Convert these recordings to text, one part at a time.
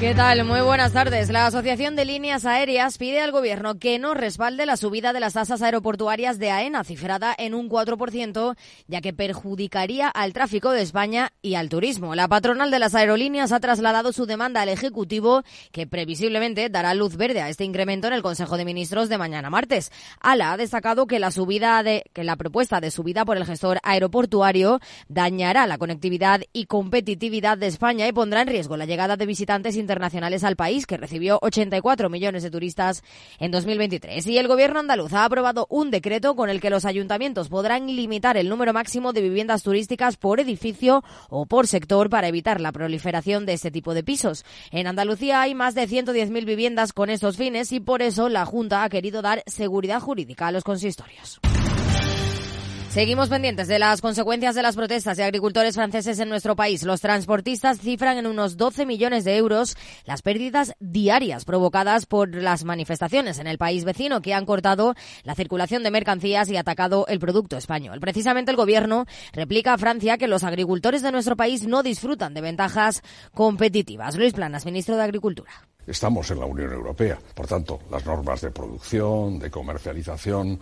¿Qué tal? Muy buenas tardes. La Asociación de Líneas Aéreas pide al Gobierno que no respalde la subida de las tasas aeroportuarias de AENA, cifrada en un 4%, ya que perjudicaría al tráfico de España y al turismo. La patronal de las aerolíneas ha trasladado su demanda al Ejecutivo, que previsiblemente dará luz verde a este incremento en el Consejo de Ministros de mañana martes. ALA ha destacado que la subida de, que la propuesta de subida por el gestor aeroportuario dañará la conectividad y competitividad de España y pondrá en riesgo la llegada de visitantes internacionales internacionales al país, que recibió 84 millones de turistas en 2023. Y el gobierno andaluz ha aprobado un decreto con el que los ayuntamientos podrán limitar el número máximo de viviendas turísticas por edificio o por sector para evitar la proliferación de este tipo de pisos. En Andalucía hay más de 110.000 viviendas con estos fines y por eso la Junta ha querido dar seguridad jurídica a los consistorios. Seguimos pendientes de las consecuencias de las protestas de agricultores franceses en nuestro país. Los transportistas cifran en unos 12 millones de euros las pérdidas diarias provocadas por las manifestaciones en el país vecino que han cortado la circulación de mercancías y atacado el producto español. Precisamente el gobierno replica a Francia que los agricultores de nuestro país no disfrutan de ventajas competitivas. Luis Planas, ministro de Agricultura. Estamos en la Unión Europea. Por tanto, las normas de producción, de comercialización,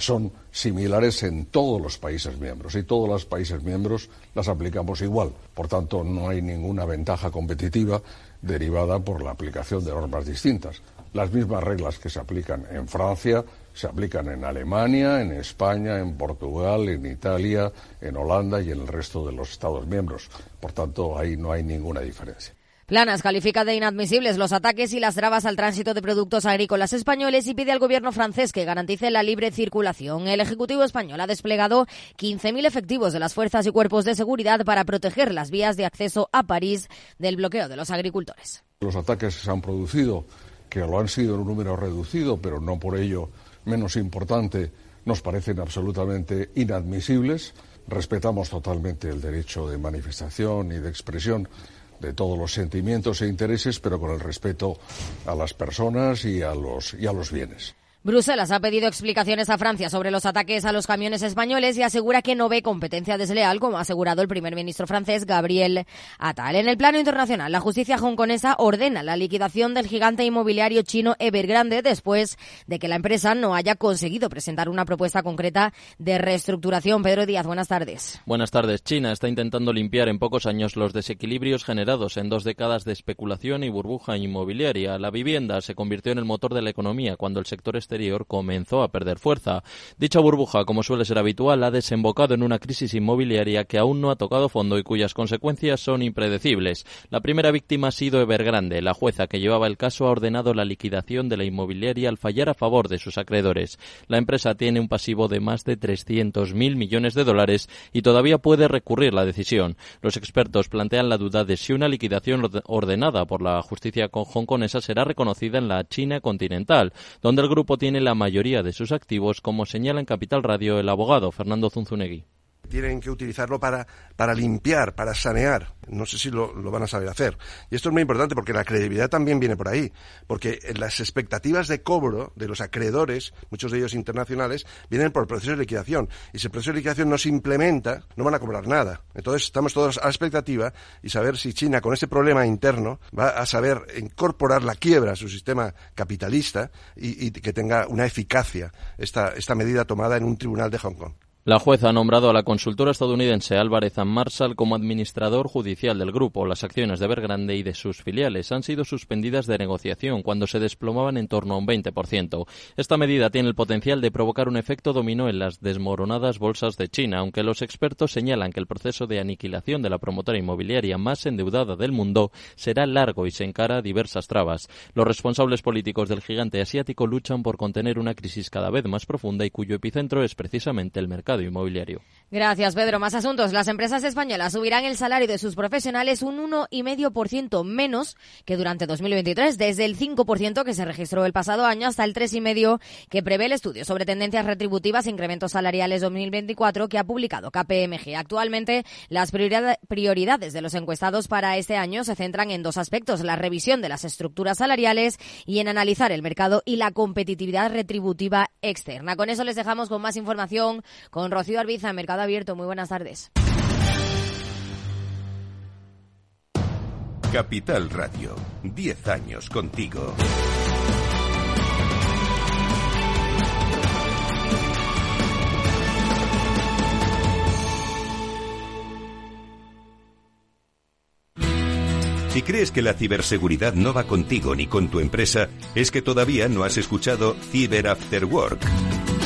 son similares en todos los países miembros y todos los países miembros las aplicamos igual. Por tanto, no hay ninguna ventaja competitiva derivada por la aplicación de normas distintas. Las mismas reglas que se aplican en Francia se aplican en Alemania, en España, en Portugal, en Italia, en Holanda y en el resto de los Estados miembros. Por tanto, ahí no hay ninguna diferencia. Planas califica de inadmisibles los ataques y las trabas al tránsito de productos agrícolas españoles y pide al gobierno francés que garantice la libre circulación. El Ejecutivo español ha desplegado 15.000 efectivos de las fuerzas y cuerpos de seguridad para proteger las vías de acceso a París del bloqueo de los agricultores. Los ataques que se han producido, que lo han sido en un número reducido, pero no por ello menos importante, nos parecen absolutamente inadmisibles. Respetamos totalmente el derecho de manifestación y de expresión de todos los sentimientos e intereses, pero con el respeto a las personas y a los, y a los bienes. Bruselas ha pedido explicaciones a Francia sobre los ataques a los camiones españoles y asegura que no ve competencia desleal, como ha asegurado el primer ministro francés Gabriel Attal. En el plano internacional, la justicia hongkonesa ordena la liquidación del gigante inmobiliario chino Evergrande después de que la empresa no haya conseguido presentar una propuesta concreta de reestructuración. Pedro Díaz, buenas tardes. Buenas tardes. China está intentando limpiar en pocos años los desequilibrios generados en dos décadas de especulación y burbuja inmobiliaria. La vivienda se convirtió en el motor de la economía cuando el sector comenzó a perder fuerza. Dicha burbuja, como suele ser habitual, ha desembocado en una crisis inmobiliaria que aún no ha tocado fondo y cuyas consecuencias son impredecibles. La primera víctima ha sido Evergrande. La jueza que llevaba el caso ha ordenado la liquidación de la inmobiliaria al fallar a favor de sus acreedores. La empresa tiene un pasivo de más de 300.000 millones de dólares y todavía puede recurrir la decisión. Los expertos plantean la duda de si una liquidación ordenada por la justicia hongkonesa será reconocida en la China continental, donde el grupo tiene la mayoría de sus activos, como señala en Capital Radio el abogado Fernando Zunzunegui tienen que utilizarlo para, para limpiar, para sanear. No sé si lo, lo, van a saber hacer. Y esto es muy importante porque la credibilidad también viene por ahí. Porque las expectativas de cobro de los acreedores, muchos de ellos internacionales, vienen por el proceso de liquidación. Y si el proceso de liquidación no se implementa, no van a cobrar nada. Entonces estamos todos a la expectativa y saber si China, con ese problema interno, va a saber incorporar la quiebra a su sistema capitalista y, y que tenga una eficacia esta, esta medida tomada en un tribunal de Hong Kong. La jueza ha nombrado a la consultora estadounidense Álvarez Marshall como administrador judicial del grupo. Las acciones de Evergrande y de sus filiales han sido suspendidas de negociación cuando se desplomaban en torno a un 20%. Esta medida tiene el potencial de provocar un efecto dominó en las desmoronadas bolsas de China, aunque los expertos señalan que el proceso de aniquilación de la promotora inmobiliaria más endeudada del mundo será largo y se encara diversas trabas. Los responsables políticos del gigante asiático luchan por contener una crisis cada vez más profunda y cuyo epicentro es precisamente el mercado inmobiliario. Gracias, Pedro. Más asuntos. Las empresas españolas subirán el salario de sus profesionales un 1,5% menos que durante 2023, desde el 5% que se registró el pasado año hasta el 3,5% que prevé el estudio sobre tendencias retributivas e incrementos salariales 2024 que ha publicado KPMG. Actualmente, las prioridades de los encuestados para este año se centran en dos aspectos, la revisión de las estructuras salariales y en analizar el mercado y la competitividad retributiva externa. Con eso les dejamos con más información con Rocío Arbiza Mercado Abierto. Muy buenas tardes. Capital Radio, 10 años contigo. Si crees que la ciberseguridad no va contigo ni con tu empresa, es que todavía no has escuchado Cyber After Work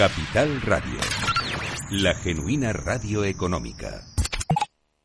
Capital Radio. La genuina radio económica.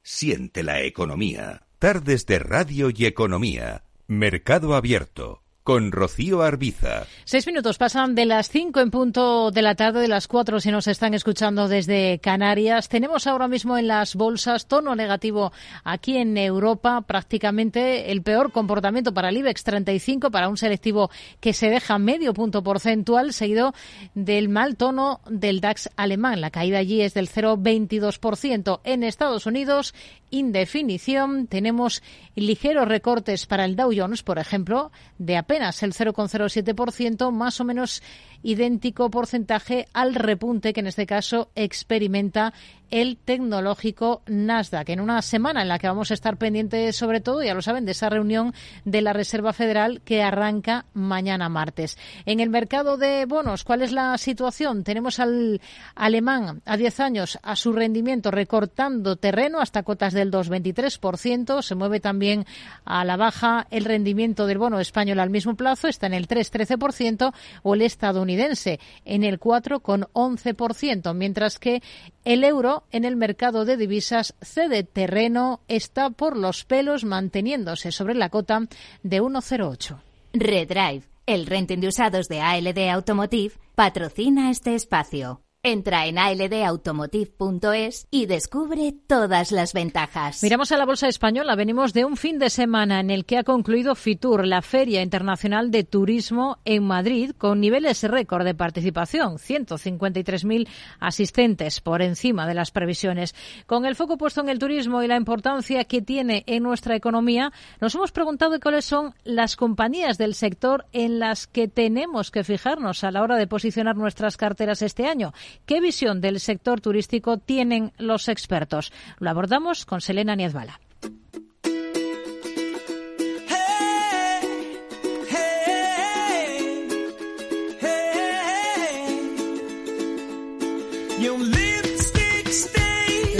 Siente la economía. Tardes de radio y economía. Mercado abierto con Rocío Arbiza. Seis minutos pasan de las cinco en punto de la tarde, de las cuatro si nos están escuchando desde Canarias. Tenemos ahora mismo en las bolsas tono negativo aquí en Europa, prácticamente el peor comportamiento para el IBEX 35, para un selectivo que se deja medio punto porcentual, seguido del mal tono del DAX alemán. La caída allí es del 0,22%. En Estados Unidos, indefinición, tenemos ligeros recortes para el Dow Jones, por ejemplo, de apenas el 0,07%, más o menos idéntico porcentaje al repunte que en este caso experimenta el tecnológico Nasdaq. En una semana en la que vamos a estar pendientes, sobre todo, ya lo saben, de esa reunión de la Reserva Federal que arranca mañana martes. En el mercado de bonos, ¿cuál es la situación? Tenemos al alemán a 10 años a su rendimiento recortando terreno hasta cotas del 2,23%. Se mueve también a la baja el rendimiento del bono español al mismo plazo, está en el 3,13%, o el estadounidense en el 4,11%, mientras que el euro en el mercado de divisas cede terreno, está por los pelos manteniéndose sobre la cota de 1,08. Redrive, el renting de usados de ALD Automotive, patrocina este espacio. Entra en aldautomotive.es y descubre todas las ventajas. Miramos a la bolsa española. Venimos de un fin de semana en el que ha concluido FITUR, la Feria Internacional de Turismo en Madrid, con niveles récord de participación, 153.000 asistentes por encima de las previsiones. Con el foco puesto en el turismo y la importancia que tiene en nuestra economía, nos hemos preguntado cuáles son las compañías del sector en las que tenemos que fijarnos a la hora de posicionar nuestras carteras este año. ¿Qué visión del sector turístico tienen los expertos? Lo abordamos con Selena Niezbala.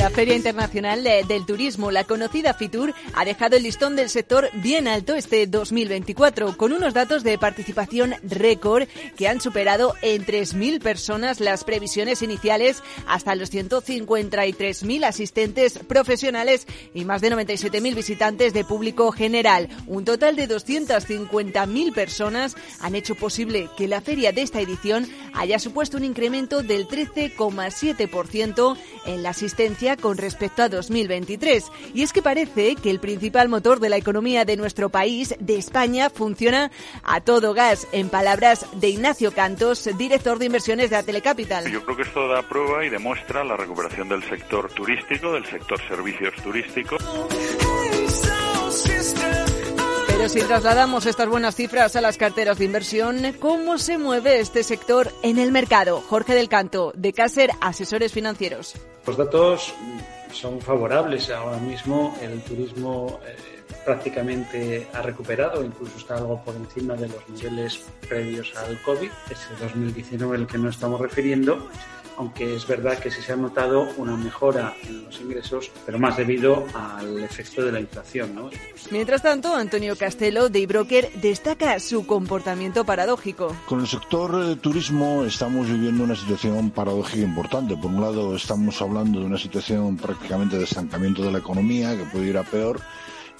La Feria Internacional del Turismo, la conocida FITUR, ha dejado el listón del sector bien alto este 2024, con unos datos de participación récord que han superado en 3.000 personas las previsiones iniciales hasta los 153.000 asistentes profesionales y más de 97.000 visitantes de público general. Un total de 250.000 personas han hecho posible que la feria de esta edición haya supuesto un incremento del 13,7% en la asistencia con respecto a 2023. Y es que parece que el principal motor de la economía de nuestro país, de España, funciona a todo gas. En palabras de Ignacio Cantos, director de inversiones de Atelecapital. Yo creo que esto da prueba y demuestra la recuperación del sector turístico, del sector servicios turísticos. Si trasladamos estas buenas cifras a las carteras de inversión, ¿cómo se mueve este sector en el mercado? Jorge del Canto, de Caser Asesores Financieros. Los datos son favorables. Ahora mismo el turismo eh, prácticamente ha recuperado, incluso está algo por encima de los niveles previos al COVID, ese 2019 al que nos estamos refiriendo, aunque es verdad que sí se ha notado una mejora en los ingresos, pero más debido al efecto de la inflación. ¿no? Mientras tanto, Antonio Castelo, de Broker, destaca su comportamiento paradójico. Con el sector eh, turismo estamos viviendo una situación paradójica importante. Por un lado, estamos hablando de una situación prácticamente de estancamiento de la economía que puede ir a peor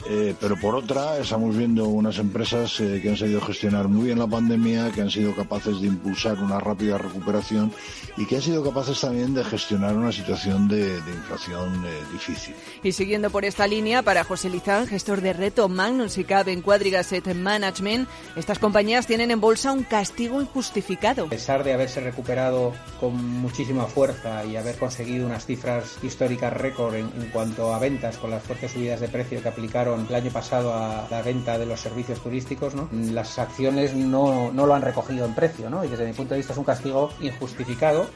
eh, pero por otra, estamos viendo unas empresas eh, que han sabido gestionar muy bien la pandemia, que han sido capaces de impulsar una rápida recuperación y que han sido capaces también de gestionar una situación de, inflación eh, difícil. Y siguiendo por esta línea, para José Lizán, gestor de reto Magnus y Cab en Quadrigasset Management, estas compañías tienen en bolsa un castigo injustificado. A pesar de haberse recuperado con muchísima fuerza y haber conseguido unas cifras históricas récord en, en cuanto a ventas con las fuertes subidas de precio que aplicaron el año pasado a la venta de los servicios turísticos, ¿no? las acciones no, no lo han recogido en precio, ¿no? y desde mi punto de vista es un castigo injustificado.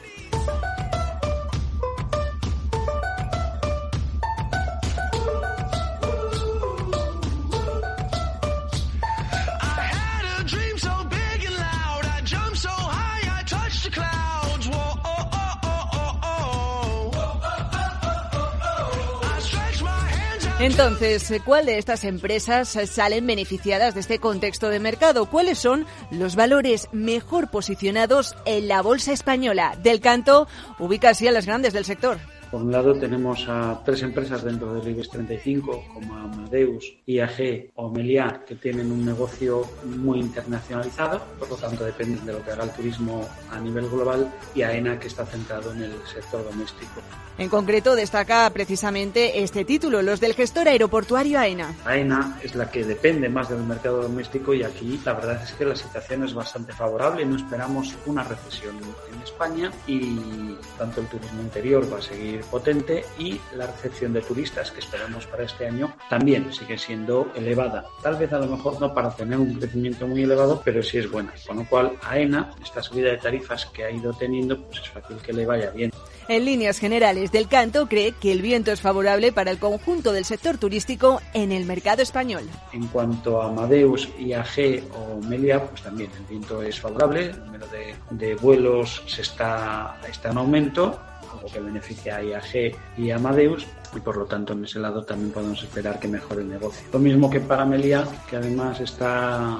Entonces, ¿cuál de estas empresas salen beneficiadas de este contexto de mercado? ¿Cuáles son los valores mejor posicionados en la bolsa española? Del canto ubica así a las grandes del sector. Por un lado tenemos a tres empresas dentro del IBEX 35 como Amadeus, IAG o Meliá que tienen un negocio muy internacionalizado, por lo tanto dependen de lo que haga el turismo a nivel global y AENA que está centrado en el sector doméstico. En concreto destaca precisamente este título, los del gestor aeroportuario AENA. AENA es la que depende más del mercado doméstico y aquí la verdad es que la situación es bastante favorable, no esperamos una recesión en España y tanto el turismo interior va a seguir potente y la recepción de turistas que esperamos para este año también sigue siendo elevada. Tal vez a lo mejor no para tener un crecimiento muy elevado, pero sí es buena. Con lo cual, AENA, esta subida de tarifas que ha ido teniendo, pues es fácil que le vaya bien. En líneas generales, Del Canto cree que el viento es favorable para el conjunto del sector turístico en el mercado español. En cuanto a Amadeus, IAG o Melia, pues también el viento es favorable, el número de, de vuelos se está, está en aumento algo que beneficia a IAG y a Amadeus y por lo tanto en ese lado también podemos esperar que mejore el negocio. Lo mismo que para Melia, que además está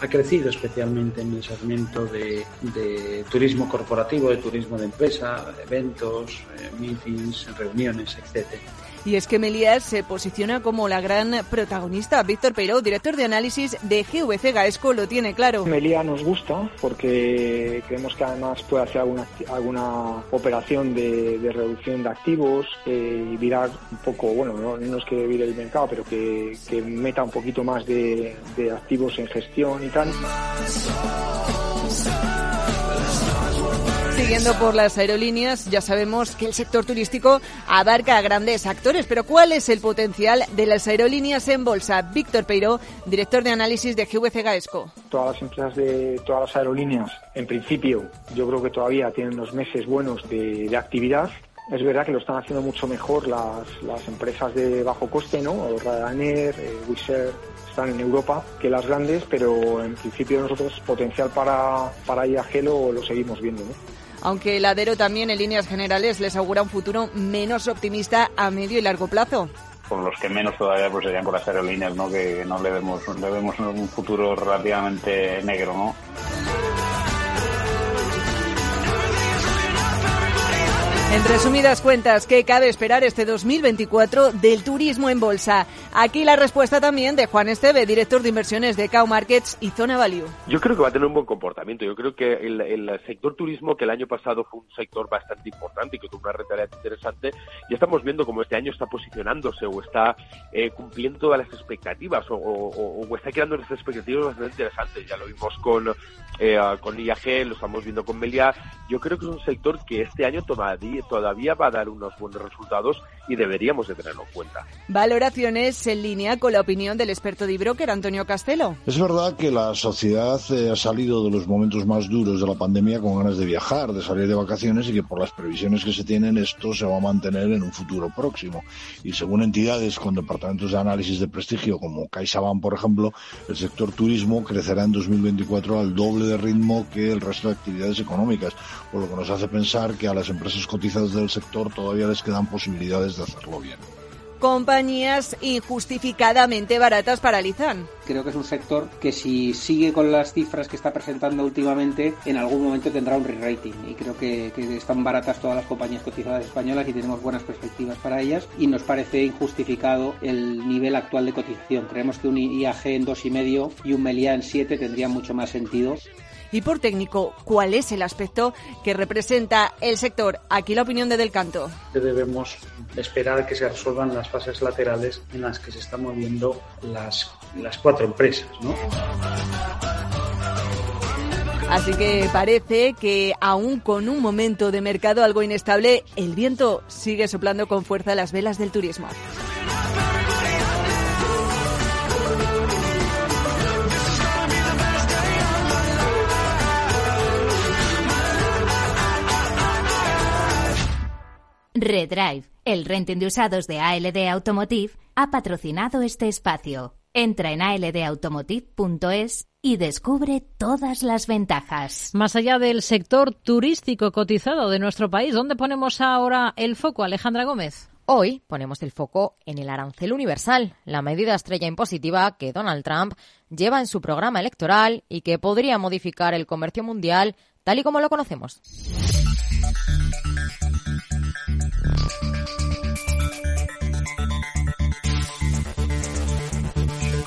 ha crecido especialmente en el segmento de, de, turismo corporativo, de turismo de empresa, eventos, eh, meetings, reuniones, etcétera. Y es que Melias se posiciona como la gran protagonista. Víctor Peiro, director de análisis de GVC Gaesco, lo tiene claro. Meliá nos gusta porque creemos que además puede hacer alguna, operación de, reducción de activos eh, y virar un poco, bueno, no, no, es que vire el mercado, pero que, meta un poquito más de activos en gestión y tal. Siguiendo por las aerolíneas, ya sabemos que el sector turístico abarca a grandes actores, pero ¿cuál es el potencial de las aerolíneas en bolsa? Víctor Peiro, director de análisis de GVC Gaesco. Todas las empresas de todas las aerolíneas, en principio, yo creo que todavía tienen unos meses buenos de, de actividad. Es verdad que lo están haciendo mucho mejor las, las empresas de bajo coste, ¿no? Ryanair, eh, están en Europa que las grandes, pero en principio nosotros potencial para, para IAG lo, lo seguimos viendo. ¿no? Aunque el Adero también en líneas generales les augura un futuro menos optimista a medio y largo plazo con los que menos todavía pues serían con las aerolíneas, ¿no? Que no le vemos, le vemos un futuro relativamente negro, ¿no? En resumidas cuentas, ¿qué cabe esperar este 2024 del turismo en bolsa? Aquí la respuesta también de Juan Esteve, director de inversiones de Cow Markets y Zona Value. Yo creo que va a tener un buen comportamiento. Yo creo que el, el sector turismo, que el año pasado fue un sector bastante importante y que tuvo una rentabilidad interesante, ya estamos viendo cómo este año está posicionándose o está eh, cumpliendo todas las expectativas o, o, o, está creando unas expectativas bastante interesantes. Ya lo vimos con, eh, con IAG, lo estamos viendo con Melia. Yo creo que es un sector que este año todavía todavía va a dar unos buenos resultados y deberíamos de tenerlo en cuenta. Valoraciones en línea con la opinión del experto de broker Antonio Castelo. Es verdad que la sociedad eh, ha salido de los momentos más duros de la pandemia con ganas de viajar, de salir de vacaciones y que por las previsiones que se tienen esto se va a mantener en un futuro próximo. Y según entidades con departamentos de análisis de prestigio como CaixaBank, por ejemplo, el sector turismo crecerá en 2024 al doble de ritmo que el resto de actividades económicas, por lo que nos hace pensar que a las empresas cotizadas del sector todavía les quedan posibilidades de hacerlo bien compañías injustificadamente baratas paralizan. Creo que es un sector que si sigue con las cifras que está presentando últimamente, en algún momento tendrá un re-rating. Y creo que, que, están baratas todas las compañías cotizadas españolas y tenemos buenas perspectivas para ellas. Y nos parece injustificado el nivel actual de cotización. Creemos que un IAG en 2,5 y un Meliá en 7 tendría mucho más sentido y por técnico, ¿cuál es el aspecto que representa el sector? Aquí la opinión de Del Canto. Debemos esperar que se resuelvan las fases laterales en las que se están moviendo las, las cuatro empresas. ¿no? Así que parece que aún con un momento de mercado algo inestable, el viento sigue soplando con fuerza las velas del turismo. Redrive, el renting de usados de ALD Automotive, ha patrocinado este espacio. Entra en aldautomotive.es y descubre todas las ventajas. Más allá del sector turístico cotizado de nuestro país, ¿dónde ponemos ahora el foco, Alejandra Gómez? Hoy ponemos el foco en el arancel universal, la medida estrella impositiva que Donald Trump lleva en su programa electoral y que podría modificar el comercio mundial tal y como lo conocemos.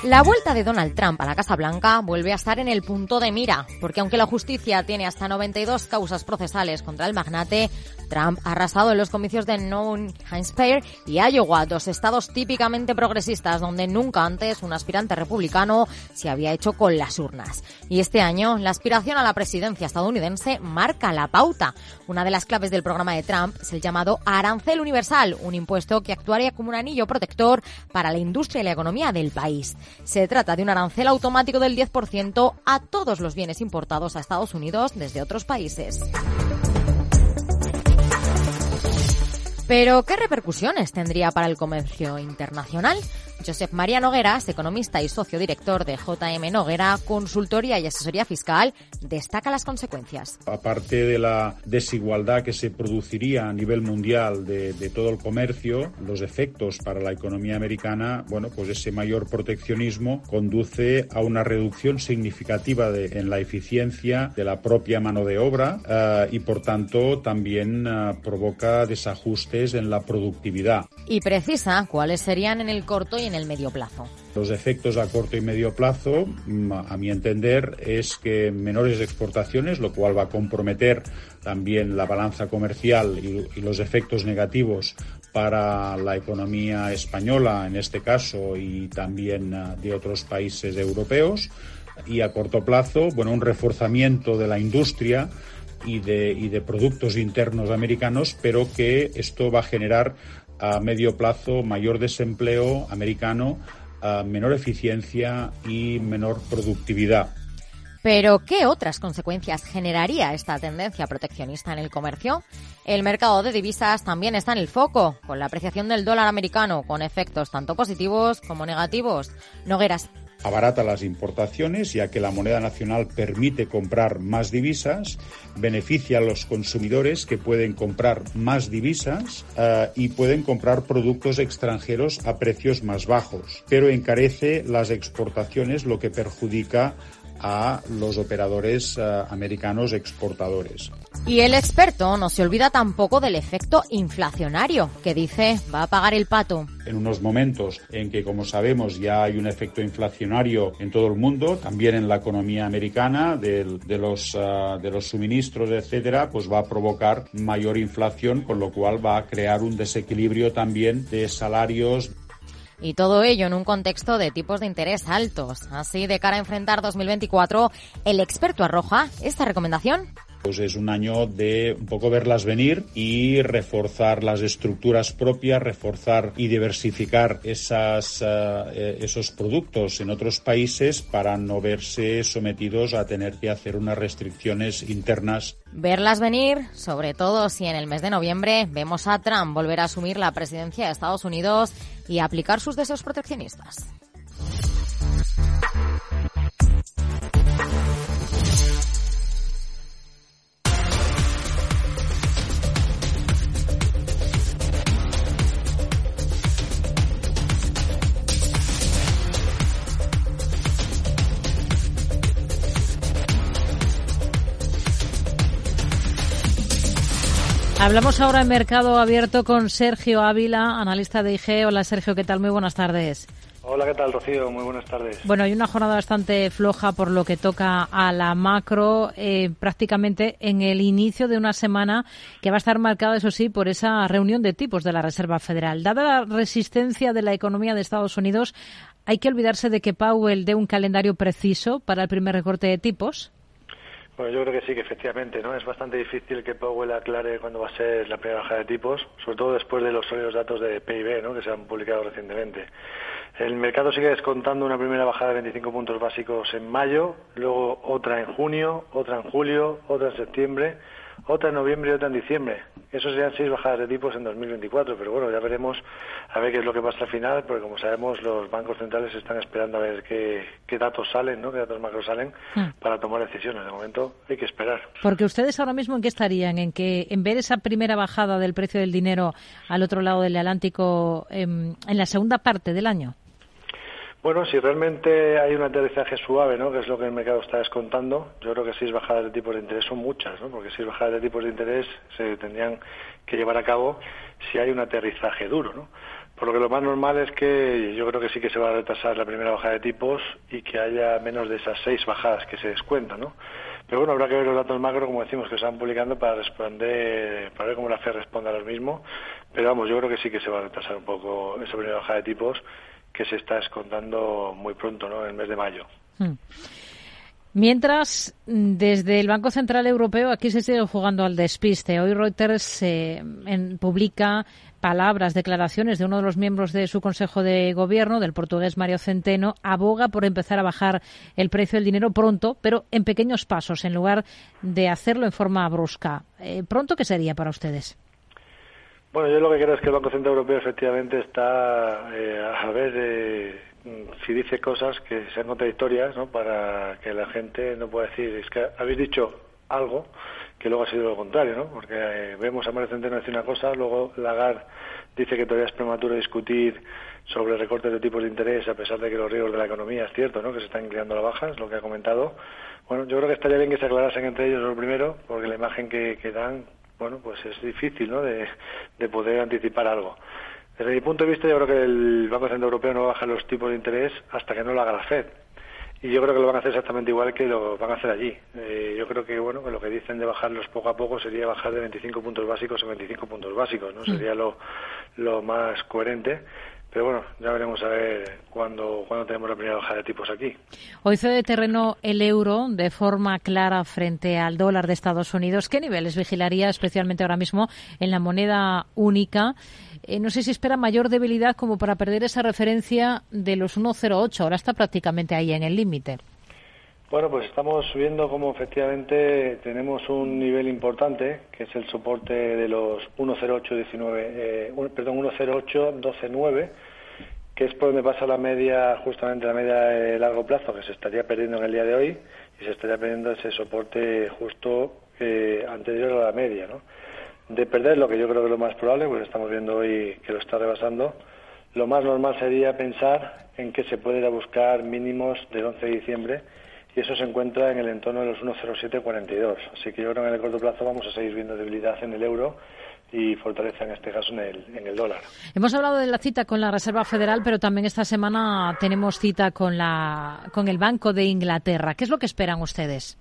La vuelta de Donald Trump a la Casa Blanca vuelve a estar en el punto de mira, porque aunque la justicia tiene hasta 92 causas procesales contra el magnate, Trump ha arrasado en los comicios de New Hampshire y Iowa, dos estados típicamente progresistas donde nunca antes un aspirante republicano se había hecho con las urnas. Y este año la aspiración a la presidencia estadounidense marca la pauta. Una de las claves del programa de Trump es el llamado arancel universal, un impuesto que actuaría como un anillo protector para la industria y la economía del país. Se trata de un arancel automático del 10% a todos los bienes importados a Estados Unidos desde otros países. Pero, ¿qué repercusiones tendría para el comercio internacional? Josep María Nogueras, economista y socio director de JM Noguera, consultoría y asesoría fiscal, destaca las consecuencias. Aparte de la desigualdad que se produciría a nivel mundial de, todo el comercio, los efectos para la economía americana, bueno, pues ese mayor proteccionismo conduce a una reducción significativa en la eficiencia de la propia mano de obra eh, y, por tanto, también eh, provoca desajustes en la productividad. Y precisa cuáles serían en el corto y en el medio plazo. Los efectos a corto y medio plazo, mm, a mi entender, es que menores exportaciones, lo cual va a comprometer también la balanza comercial y, los efectos negativos para la economía española, en este caso, y también ah, de otros países europeos. Y a corto plazo, bueno, un reforzamiento de la industria y de, y de productos internos americanos, pero que esto va a generar a medio plazo mayor desempleo americano, menor eficiencia y menor productividad. Pero, ¿qué otras consecuencias generaría esta tendencia proteccionista en el comercio? El mercado de divisas también está en el foco, con la apreciación del dólar americano, con efectos tanto positivos como negativos. Nogueras, abarata las importaciones, ya que la moneda nacional permite comprar más divisas, beneficia a los consumidores que pueden comprar más divisas eh, y pueden comprar productos extranjeros a precios más bajos, pero encarece las exportaciones, lo que perjudica a los operadores eh, americanos exportadores. Y el experto no se olvida tampoco del efecto inflacionario, que dice va a pagar el pato. En unos momentos en que, como sabemos, ya hay un efecto inflacionario en todo el mundo, también en la economía americana, de, los, eh, de los suministros, etcétera, pues va a provocar mayor inflación, con lo cual va a crear un desequilibrio también de salarios. Y todo ello en un contexto de tipos de interés altos. Así, de cara a enfrentar 2024, el experto arroja esta recomendación Pues es un año de un poco verlas venir y reforzar las estructuras propias, reforzar y diversificar esas, eh, esos productos en otros países para no verse sometidos a tener que hacer unas restricciones internas. Verlas venir, sobre todo si en el mes de noviembre vemos a Trump volver a asumir la presidencia de Estados Unidos y aplicar sus deseos proteccionistas. Hablamos ahora en Mercado Abierto con Sergio Ávila, analista de IG. Hola Sergio, ¿qué tal? Muy buenas tardes. Hola, ¿qué tal, Rocío? Muy buenas tardes. Bueno, hay una jornada bastante floja por lo que toca a la macro, eh, prácticamente en el inicio de una semana que va a estar marcada, eso sí, por esa reunión de tipos de la Reserva Federal. Dada la resistencia de la economía de Estados Unidos, ¿hay que olvidarse de que Powell dé un calendario preciso para el primer recorte de tipos? Bueno, yo creo que sí, que efectivamente, ¿no? Es bastante difícil que Powell aclare cuándo va a ser la primera bajada de tipos, sobre todo después de los sólidos datos de PIB, ¿no? Que se han publicado recientemente. El mercado sigue descontando una primera bajada de 25 puntos básicos en mayo, luego otra en junio, otra en julio, otra en septiembre otra en noviembre y otra en diciembre. Eso serían seis bajadas de tipos en 2024, pero bueno, ya veremos a ver qué es lo que pasa al final, porque como sabemos, los bancos centrales están esperando a ver qué, datos salen, ¿no? qué datos macro salen hmm. para tomar decisiones. De momento hay que esperar. Porque ustedes ahora mismo en qué estarían, en que en ver esa primera bajada del precio del dinero al otro lado del Atlántico em, en la segunda parte del año. Bueno, si realmente hay un aterrizaje suave, ¿no? que es lo que el mercado está descontando, yo creo que seis bajadas de tipos de interés son muchas, ¿no? porque seis bajadas de tipos de interés se tendrían que llevar a cabo si hay un aterrizaje duro. ¿no? Por lo que lo más normal es que yo creo que sí que se va a retrasar la primera bajada de tipos y que haya menos de esas seis bajadas que se descuentan. ¿no? Pero bueno, habrá que ver los datos macro, como decimos, que se están publicando para responder, para ver cómo la FED responde a lo mismo. Pero vamos, yo creo que sí que se va a retrasar un poco esa primera bajada de tipos que se está escontando muy pronto, ¿no? En el mes de mayo. Hmm. Mientras, desde el Banco Central Europeo aquí se sigue jugando al despiste. Hoy Reuters eh, publica palabras, declaraciones de uno de los miembros de su Consejo de Gobierno, del portugués Mario Centeno, aboga por empezar a bajar el precio del dinero pronto, pero en pequeños pasos, en lugar de hacerlo en forma brusca. Eh, ¿Pronto qué sería para ustedes? Bueno, yo lo que creo es que el Banco Central Europeo efectivamente está eh, a ver eh, si dice cosas que sean contradictorias, ¿no? Para que la gente no pueda decir, es que habéis dicho algo que luego ha sido lo contrario, ¿no? Porque eh, vemos a Mario Centeno decir una cosa, luego Lagarde dice que todavía es prematuro discutir sobre recortes de tipos de interés a pesar de que los riesgos de la economía es cierto, ¿no? Que se están inclinando a la baja, es lo que ha comentado. Bueno, yo creo que estaría bien que se aclarasen entre ellos lo primero, porque la imagen que dan bueno, pues es difícil ¿no? de, poder anticipar algo. Desde mi punto de vista, yo creo que el Banco Central Europeo no va a bajar los tipos de interés hasta que no lo haga la Fed. Y yo creo que lo van a hacer exactamente igual que lo van a hacer allí. Eh, yo creo que bueno que lo que dicen de bajarlos poco a poco sería bajar de 25 puntos básicos a 25 puntos básicos, ¿no? Mm. Sería lo, lo más coherente. Pero bueno, ya veremos a ver cuándo, cuándo tenemos la primera bajada de tipos aquí. Hoy cede terreno el euro de forma clara frente al dólar de Estados Unidos. ¿Qué niveles vigilaría especialmente ahora mismo en la moneda única? Eh, no sé si espera mayor debilidad como para perder esa referencia de los 1,08. Ahora está prácticamente ahí en el límite. Bueno, pues estamos viendo como efectivamente tenemos un nivel importante, que es el soporte de los 108.19, eh, perdón, 108.12.9, que es por donde pasa la media, justamente la media de largo plazo, que se estaría perdiendo en el día de hoy, y se estaría perdiendo ese soporte justo eh, anterior a la media, ¿no? De perder lo que yo creo que es lo más probable, pues estamos viendo hoy que lo está rebasando, lo más normal sería pensar en que se puede ir a buscar mínimos del 11 de diciembre, y eso se encuentra en el entorno de los 1,0742. Así que yo creo que en el corto plazo vamos a seguir viendo debilidad en el euro y fortaleza en este caso en el, en el dólar. Hemos hablado de la cita con la Reserva Federal, pero también esta semana tenemos cita con, la, con el Banco de Inglaterra. ¿Qué es lo que esperan ustedes?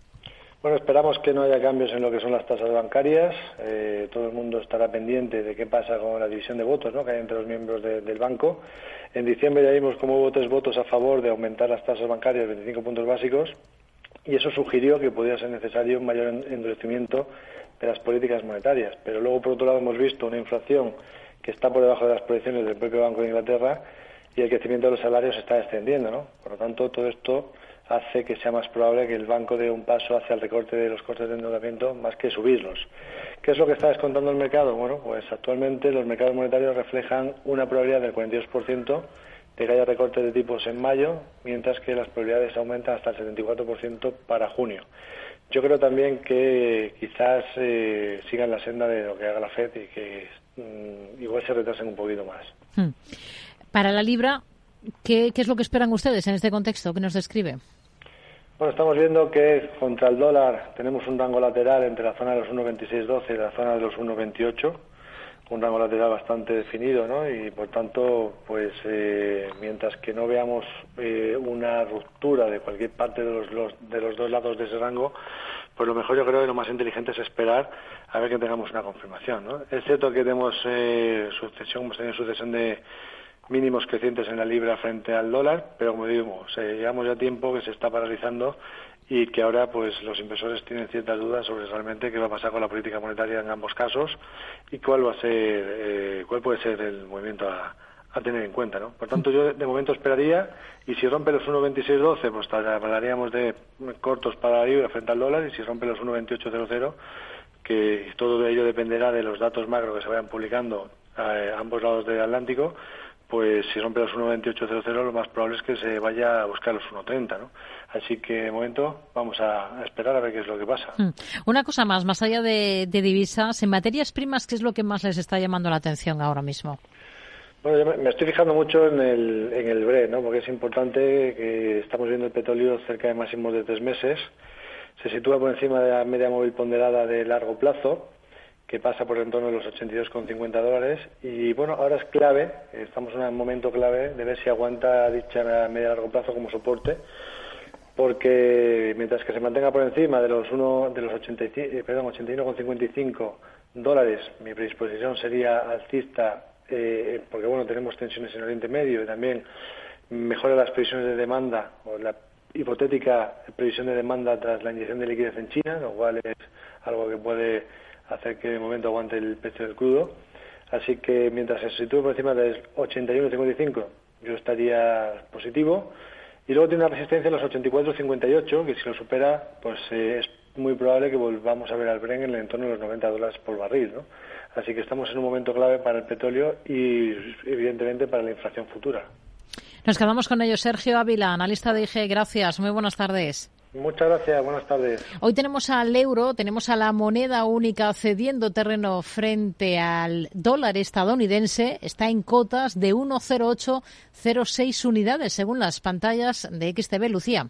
Bueno, esperamos que no haya cambios en lo que son las tasas bancarias. Eh, todo el mundo estará pendiente de qué pasa con la división de votos ¿no? que hay entre los miembros del banco. En diciembre ya vimos cómo hubo tres votos a favor de aumentar las tasas bancarias 25 puntos básicos y eso sugirió que podía ser necesario un mayor endurecimiento de las políticas monetarias. Pero luego, por otro lado, hemos visto una inflación que está por debajo de las proyecciones del propio Banco de Inglaterra y el crecimiento de los salarios está descendiendo. ¿no? Por lo tanto, todo esto hace que sea más probable que el banco dé un paso hacia el recorte de los costes de endeudamiento más que subirlos. ¿Qué es lo que está descontando el mercado? Bueno, pues actualmente los mercados monetarios reflejan una probabilidad del 42% de que haya recortes de tipos en mayo, mientras que las probabilidades aumentan hasta el 74% para junio. Yo creo también que quizás eh, sigan la senda de lo que haga la FED y que mm, igual se retrasen un poquito más. Hmm. Para la libra, ¿qué, es lo que esperan ustedes en este contexto que nos describe? Bueno, estamos viendo que contra el dólar tenemos un rango lateral entre la zona de los 1,2612 y la zona de los 1,28 un rango lateral bastante definido, ¿no? Y por tanto, pues eh, mientras que no veamos eh, una ruptura de cualquier parte de los, de los dos lados de ese rango, pues lo mejor yo creo que lo más inteligente es esperar a ver que tengamos una confirmación, ¿no? Es cierto que tenemos eh, sucesión, hemos tenido sucesión de mínimos crecientes en la libra frente al dólar, pero como digo, llevamos ya tiempo que se está paralizando y que ahora pues los inversores tienen ciertas dudas sobre realmente qué va a pasar con la política monetaria en ambos casos y cuál va a ser eh, cuál puede ser el movimiento a, tener en cuenta, ¿no? Por tanto, yo de momento esperaría y si rompe los 1.2612, pues hablaríamos de cortos para la libra frente al dólar y si rompe los 1.2800, que todo ello dependerá de los datos macro que se vayan publicando eh, a ambos lados del Atlántico, pues si rompe los 1.2800 lo más probable es que se vaya a buscar los 1.30, ¿no? Así que de momento vamos a esperar a ver qué es lo que pasa. Hmm. Una cosa más, más allá de, divisas, en materias primas, ¿qué es lo que más les está llamando la atención ahora mismo? Bueno, yo me estoy fijando mucho en el, en el BRE, ¿no? Porque es importante que estamos viendo el petróleo cerca de máximos de tres meses. Se sitúa por encima de la media móvil ponderada de largo plazo que pasa por el entorno de los 82,50 dólares. Y bueno, ahora es clave, estamos en un momento clave de ver si aguanta dicha media largo plazo como soporte, porque mientras que se mantenga por encima de los, uno, de los 85, eh, 81,55 dólares, mi predisposición sería alcista, eh, porque bueno, tenemos tensiones en Oriente Medio y también mejora las previsiones de demanda o la hipotética previsión de demanda tras la inyección de liquidez en China, lo cual es algo que puede hacer que de momento aguante el precio del crudo. Así que mientras se sitúe por encima del 81,55, yo estaría positivo. Y luego tiene una resistencia en los 84,58, que si lo supera, pues eh, es muy probable que volvamos a ver al Bren en el entorno de los 90 dólares por barril. ¿no? Así que estamos en un momento clave para el petróleo y, evidentemente, para la inflación futura. Nos quedamos con ello. Sergio Ávila, analista de IG. Gracias. Muy buenas tardes. Muchas gracias, buenas tardes. Hoy tenemos al euro, tenemos a la moneda única cediendo terreno frente al dólar estadounidense. Está en cotas de 1,0806 unidades según las pantallas de XTB Lucía.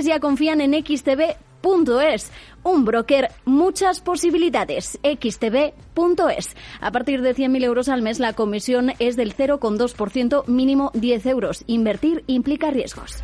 ya confían en xtb.es. Un broker, muchas posibilidades. xtb.es. A partir de 100.000 euros al mes, la comisión es del 0,2%, mínimo 10 euros. Invertir implica riesgos.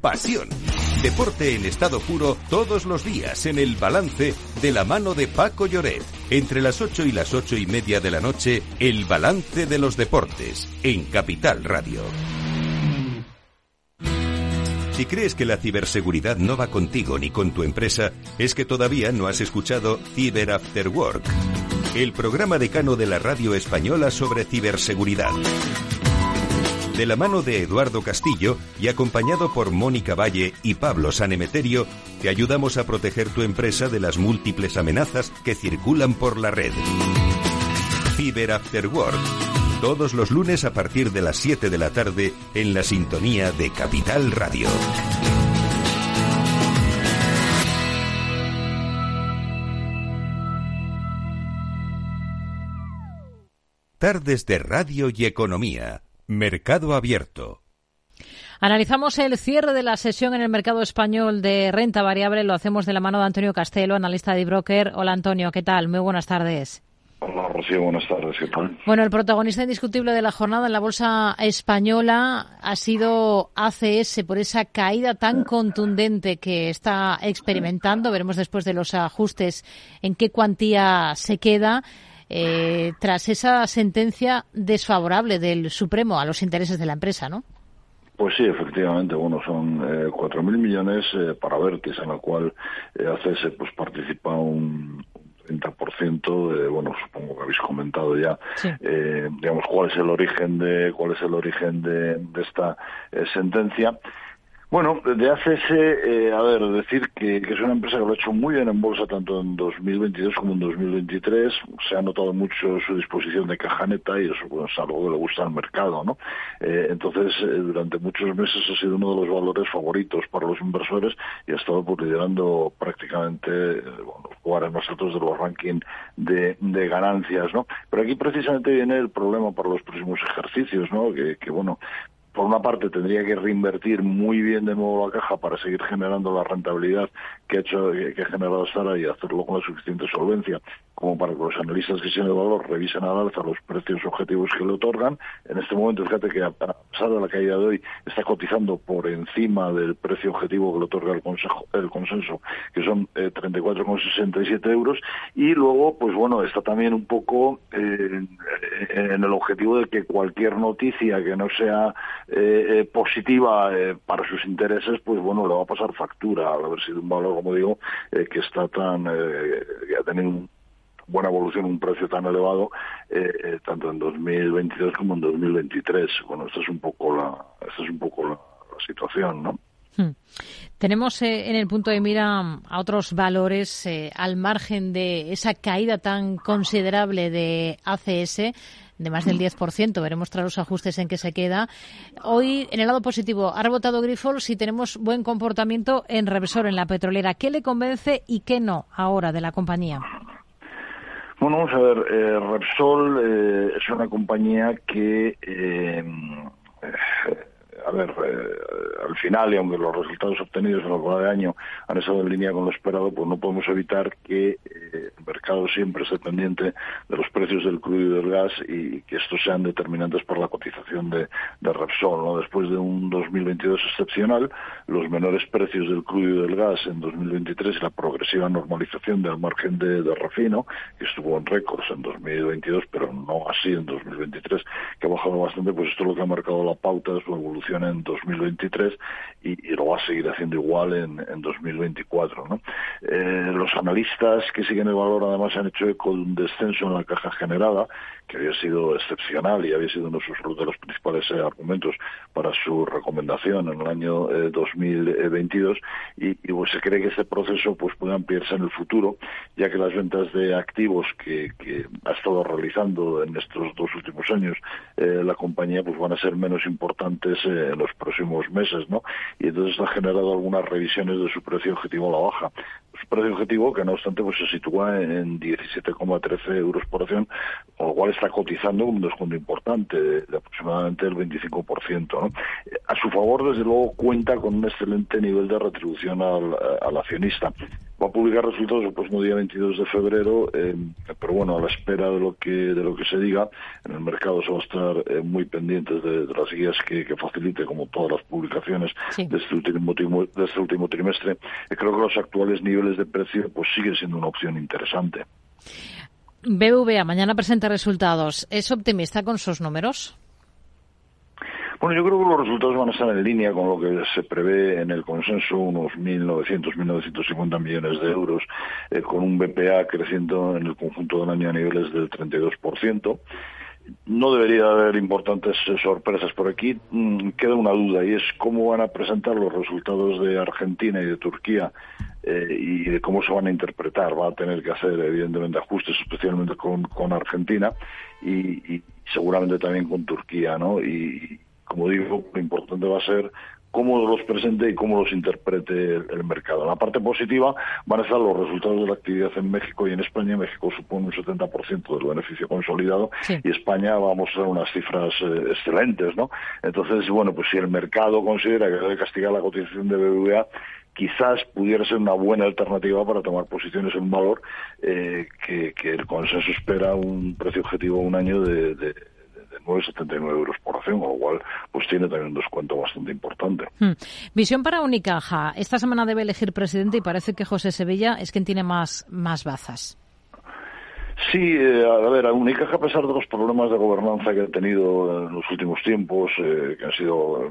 pasión. Deporte en estado puro todos los días en el balance de la mano de Paco Lloret. Entre las 8 y las ocho y media de la noche, el balance de los deportes en Capital Radio. Si crees que la ciberseguridad no va contigo ni con tu empresa, es que todavía no has escuchado Cyber After Work, el programa decano de la radio española sobre ciberseguridad de la mano de Eduardo Castillo y acompañado por Mónica Valle y Pablo Sanemeterio, te ayudamos a proteger tu empresa de las múltiples amenazas que circulan por la red. Cyber After Work, todos los lunes a partir de las 7 de la tarde en la sintonía de Capital Radio. Tardes de Radio y Economía Mercado Abierto. Analizamos el cierre de la sesión en el mercado español de renta variable. Lo hacemos de la mano de Antonio Castelo, analista de broker. Hola Antonio, ¿qué tal? Muy buenas tardes. Hola Rocío, buenas tardes. ¿Qué tal? Bueno, el protagonista indiscutible de la jornada en la bolsa española ha sido ACS por esa caída tan contundente que está experimentando. Veremos después de los ajustes en qué cuantía se queda. Eh, tras esa sentencia desfavorable del Supremo a los intereses de la empresa, ¿no? Pues sí, efectivamente, bueno, son eh, 4.000 millones eh, para Vertis, en la cual eh, ACS pues participa un, 30%, de, bueno, supongo que habéis comentado ya, eh, digamos, cuál es el origen de, cuál es el origen de, de esta eh, sentencia. Bueno, de ACS, eh, a ver, decir que, es una empresa que lo ha hecho muy bien en bolsa tanto en 2022 como en 2023. Se ha notado mucho su disposición de caja neta y eso es algo que le gusta al mercado, ¿no? Eh, entonces, eh, durante muchos meses ha sido uno de los valores favoritos para los inversores y ha estado pues, liderando prácticamente bueno, los lugares más altos de los rankings de, de, ganancias, ¿no? Pero aquí precisamente viene el problema para los próximos ejercicios, ¿no? Que, que bueno, por una parte tendría que reinvertir muy bien de nuevo la caja para seguir generando la rentabilidad que ha hecho que ha generado Sara y hacerlo con la suficiente solvencia como para que los analistas que tienen el valor revisen al alza los precios objetivos que le otorgan. En este momento, fíjate que a pesar de la caída de hoy, está cotizando por encima del precio objetivo que le otorga el, consejo, el consenso, que son eh, 34,67 euros. Y luego, pues bueno, está también un poco en el objetivo de que cualquier noticia que no sea eh, eh positiva eh, para sus intereses, pues bueno, le va a pasar factura al haber sido un valor, como digo, eh, que está tan, que ha tenido buena evolución, un precio tan elevado, eh, eh, tanto en 2022 como en 2023. Bueno, esta es un poco la, esta es un poco la, situación, ¿no? Hmm. Tenemos eh, en el punto de mira a otros valores al margen de esa caída tan considerable de ACS de más del 10%. Veremos tras los ajustes en que se queda. Hoy, en el lado positivo, ha rebotado Grifols y tenemos buen comportamiento en Revisor, en la petrolera. ¿Qué le convence y qué no ahora de la compañía? Bueno, vamos a ver, eh, Repsol eh, es una compañía que eh, a ver, eh, al final, y aunque los resultados obtenidos en lo que de año han estado en línea con lo esperado, pues no podemos evitar que eh, el mercado siempre esté pendiente de los precios del crudo y del gas y que estos sean determinantes para la cotización de, de Repsol. ¿no? Después de un 2022 excepcional, los menores precios del crudo y del gas en 2023 y la progresiva normalización del margen de, de refino, que estuvo en récords en 2022, pero no así en 2023, que ha bajado bastante, pues esto es lo que ha marcado la pauta de su evolución en 2023 y, y, lo va a seguir haciendo igual en, en 2024. ¿no? Eh, los analistas que siguen el valor además han hecho eco de un descenso en la caja generada que había sido excepcional y había sido uno de los principales eh, argumentos para su recomendación en el año 2022 eh, y, y pues, se cree que este proceso pues puede ampliarse en el futuro ya que las ventas de activos que, ha estado realizando en estos dos últimos años eh, la compañía pues van a ser menos importantes en los próximos meses, ¿no? Y entonces ha generado algunas revisiones de su precio objetivo a la baja. Precio objetivo que no obstante pues se sitúa en 17,13 euros por acción, con lo cual está cotizando con un descuento importante de, aproximadamente el 25%. ¿no? A su favor, desde luego, cuenta con un excelente nivel de retribución al, al accionista va a publicar resultados el próximo día 22 de febrero, eh, pero bueno, a la espera de lo que de lo que se diga, en el mercado se va a estar eh, muy pendientes de, las guías que, facilite, como todas las publicaciones de, este último, de este último trimestre. Eh, creo que los actuales niveles de precio pues siguen siendo una opción interesante. BVA mañana presenta resultados. ¿Es optimista con sus números? Bueno, yo creo que los resultados van a estar en línea con lo que se prevé en el consenso, unos 1.900, 1.950 millones de euros, eh, con un BPA creciendo en el conjunto del año a niveles del 32%. No debería haber importantes eh, sorpresas por aquí. Mm, queda una duda y es cómo van a presentar los resultados de Argentina y de Turquía eh, y de cómo se van a interpretar. Va a tener que hacer, evidentemente, ajustes, especialmente con, con Argentina y, y, seguramente también con Turquía, ¿no? Y, como digo, lo importante va a ser cómo los presente y cómo los interprete el, mercado. En la parte positiva van a estar los resultados de la actividad en México y en España. México supone un 70% del beneficio consolidado y España va a mostrar unas cifras eh, excelentes, ¿no? Entonces, bueno, pues si el mercado considera que debe castigar la cotización de BBVA, quizás pudiera ser una buena alternativa para tomar posiciones en un valor eh, que, el consenso espera un precio objetivo un año de 9,79 euros por acción, con lo cual pues tiene también un descuento bastante importante. Hmm. Visión para Unicaja. Esta semana debe elegir presidente y parece que José Sevilla es quien tiene más, más bazas. Sí, eh, a ver, Unicaja, a pesar de los problemas de gobernanza que ha tenido en los últimos tiempos, eh, que han sido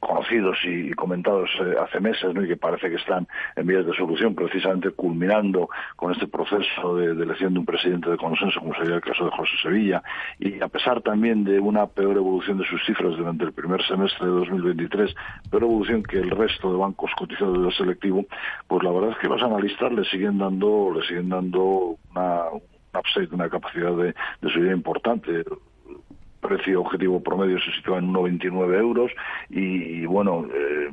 conocidos y, comentados eh, hace meses ¿no? y que parece que están en vías de solución, precisamente culminando con este proceso de, elección de un presidente de consenso, como sería el caso de José Sevilla, y a pesar también de una peor evolución de sus cifras durante el primer semestre de 2023, peor evolución que el resto de bancos cotizados del selectivo, pues la verdad es que los analistas le siguen dando, le siguen dando una, una capacidad de, de subida importante precio objetivo promedio se sitúa en 1,29 euros y, bueno, eh,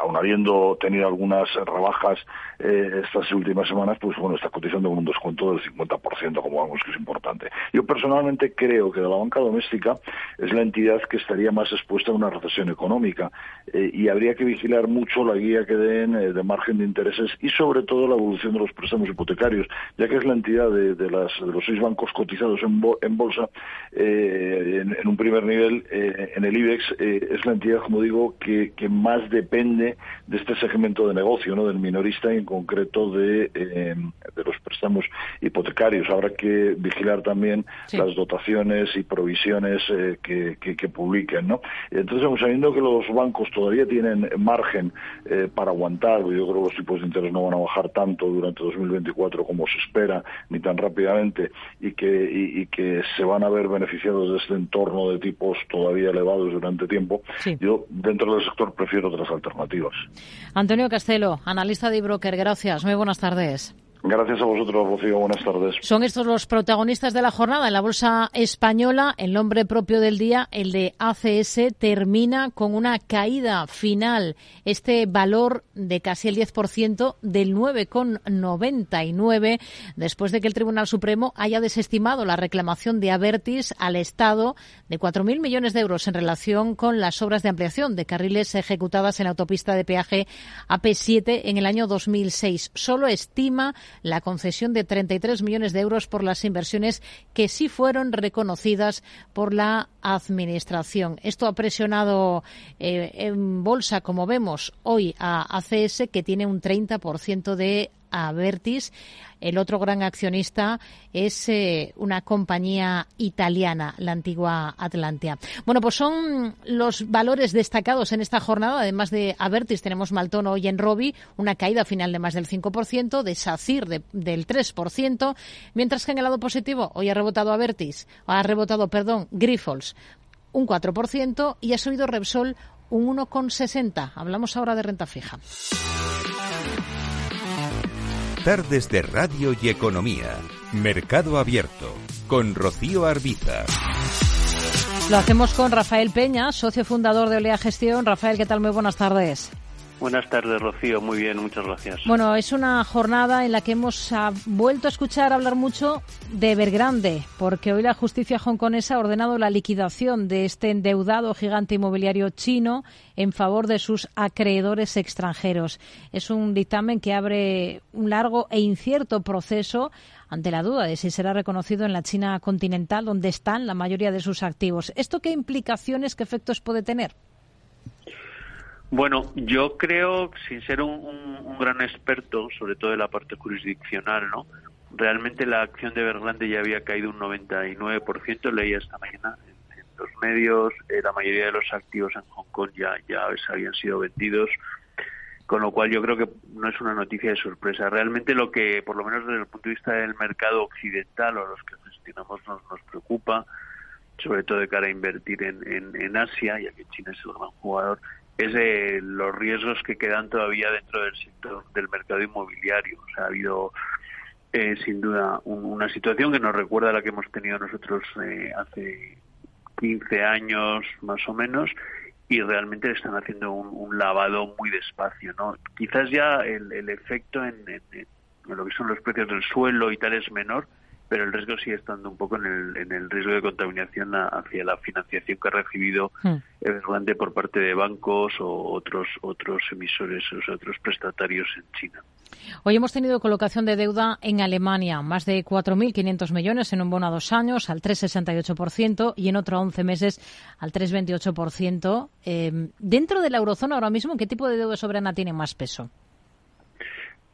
aun habiendo tenido algunas rebajas eh, estas últimas semanas, pues bueno, está cotizando con un descuento del 50%, como vamos, que es importante. Yo personalmente creo que la banca doméstica es la entidad que estaría más expuesta a una recesión económica eh, y habría que vigilar mucho la guía que den de margen de intereses y sobre todo la evolución de los préstamos hipotecarios, ya que es la entidad de, de, las, de los seis bancos cotizados en, en bolsa en, en, un primer nivel, eh, en el IBEX, eh, es la entidad, como digo, que, más depende de este segmento de negocio, ¿no? del minorista y en concreto de, eh, de los préstamos hipotecarios. Habrá que vigilar también las dotaciones y provisiones que, que, publiquen. ¿no? Entonces, sabiendo que los bancos todavía tienen margen para aguantar, yo creo que los tipos de interés no van a bajar tanto durante 2024 como se espera, ni tan rápidamente, y que, y que se van a ver beneficiados de este entorno de tipos todavía elevados durante tiempo, yo dentro del sector prefiero otras alternativas. Antonio Castelo, analista de broker, gracias. Muy buenas tardes. Gracias a vosotros, Rocío. Buenas tardes. Son estos los protagonistas de la jornada en la bolsa española. El nombre propio del día, el de ACS, termina con una caída final. Este valor de casi el 10% del 9,99 después de que el Tribunal Supremo haya desestimado la reclamación de Avertis al Estado de 4.000 millones de euros en relación con las obras de ampliación de carriles ejecutadas en la autopista de peaje AP7 en el año 2006. Solo estima la concesión de 33 millones de euros por las inversiones que sí fueron reconocidas por la Administración. Esto ha presionado eh, en bolsa, como vemos hoy, a ACS, que tiene un 30% de Avertis. El otro gran accionista es eh, una compañía italiana, la antigua Atlantia. Bueno, pues son los valores destacados en esta jornada. Además de Avertis, tenemos Maltono hoy en Robi, una caída final de más del 5%, de SACIR del 3%, mientras que en el lado positivo hoy ha rebotado Avertis, ha rebotado, perdón, Grifols un 4% y ha subido Repsol un 1,60. Hablamos ahora de renta fija. Tardes de Radio y Economía. Mercado Abierto. Con Rocío Arbiza. Lo hacemos con Rafael Peña, socio fundador de Olea Gestión. Rafael, ¿qué tal? Muy buenas tardes. Buenas tardes, Rocío. Muy bien, muchas gracias. Bueno, es una jornada en la que hemos ah, vuelto a escuchar hablar mucho de Evergrande, porque hoy la justicia hongkonesa ha ordenado la liquidación de este endeudado gigante inmobiliario chino en favor de sus acreedores extranjeros. Es un dictamen que abre un largo e incierto proceso ante la duda de si será reconocido en la China continental, donde están la mayoría de sus activos. ¿Esto qué implicaciones, qué efectos puede tener? Bueno, yo creo, sin ser un, gran experto, sobre todo de la parte jurisdiccional, ¿no? Realmente la acción de Evergrande ya había caído un 99%, leía esta mañana en, los medios, eh, la mayoría de los activos en Hong Kong ya, ya habían sido vendidos, con lo cual yo creo que no es una noticia de sorpresa. Realmente lo que, por lo menos desde el punto de vista del mercado occidental o los que gestionamos nos, nos preocupa, sobre todo de cara a invertir en, en, en Asia, ya que China es el gran jugador, es de los riesgos que quedan todavía dentro del sector del mercado inmobiliario. O sea, ha habido eh, sin duda una situación que nos recuerda a la que hemos tenido nosotros eh, hace 15 años más o menos y realmente están haciendo un, lavado muy despacio. ¿no? Quizás ya el, efecto en, en, lo que son los precios del suelo y tal es menor, pero el riesgo sigue estando un poco en el, en el riesgo de contaminación hacia la financiación que ha recibido hmm. Evergrande por parte de bancos o otros otros emisores, o otros prestatarios en China. Hoy hemos tenido colocación de deuda en Alemania, más de 4.500 millones en un bono a dos años al 3,68% y en otro a 11 meses al 3,28%. Eh, dentro de la eurozona ahora mismo, ¿qué tipo de deuda soberana tiene más peso?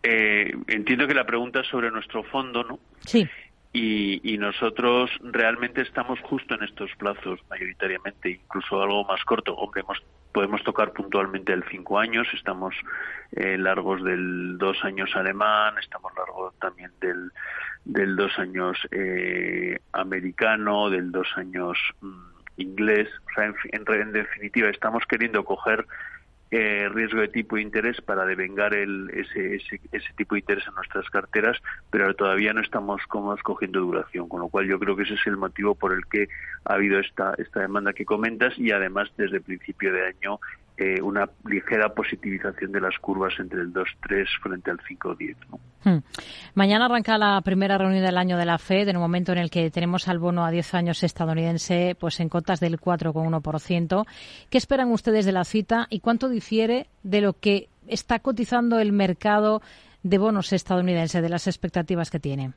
Eh, entiendo que la pregunta es sobre nuestro fondo, ¿no? Sí. Y, nosotros realmente estamos justo en estos plazos mayoritariamente, incluso algo más corto. Hombre, podemos tocar puntualmente el cinco años, estamos eh, largos del dos años alemán, estamos largos también del, del dos años eh, americano, del dos años mm, inglés. O sea, en, en definitiva, estamos queriendo coger eh, riesgo de tipo de interés para devengar el, ese, ese, ese, tipo de interés en nuestras carteras, pero todavía no estamos cómodos cogiendo duración, con lo cual yo creo que ese es el motivo por el que ha habido esta, esta demanda que comentas y además desde principio de año eh, una ligera positivización de las curvas entre el 2-3 frente al 5-10. ¿no? Hmm. Mañana arranca la primera reunión del año de la FED, en un momento en el que tenemos al bono a 10 años estadounidense pues en cotas del 4,1%. ¿Qué esperan ustedes de la cita y cuánto difiere de lo que está cotizando el mercado de bonos estadounidense, de las expectativas que tiene?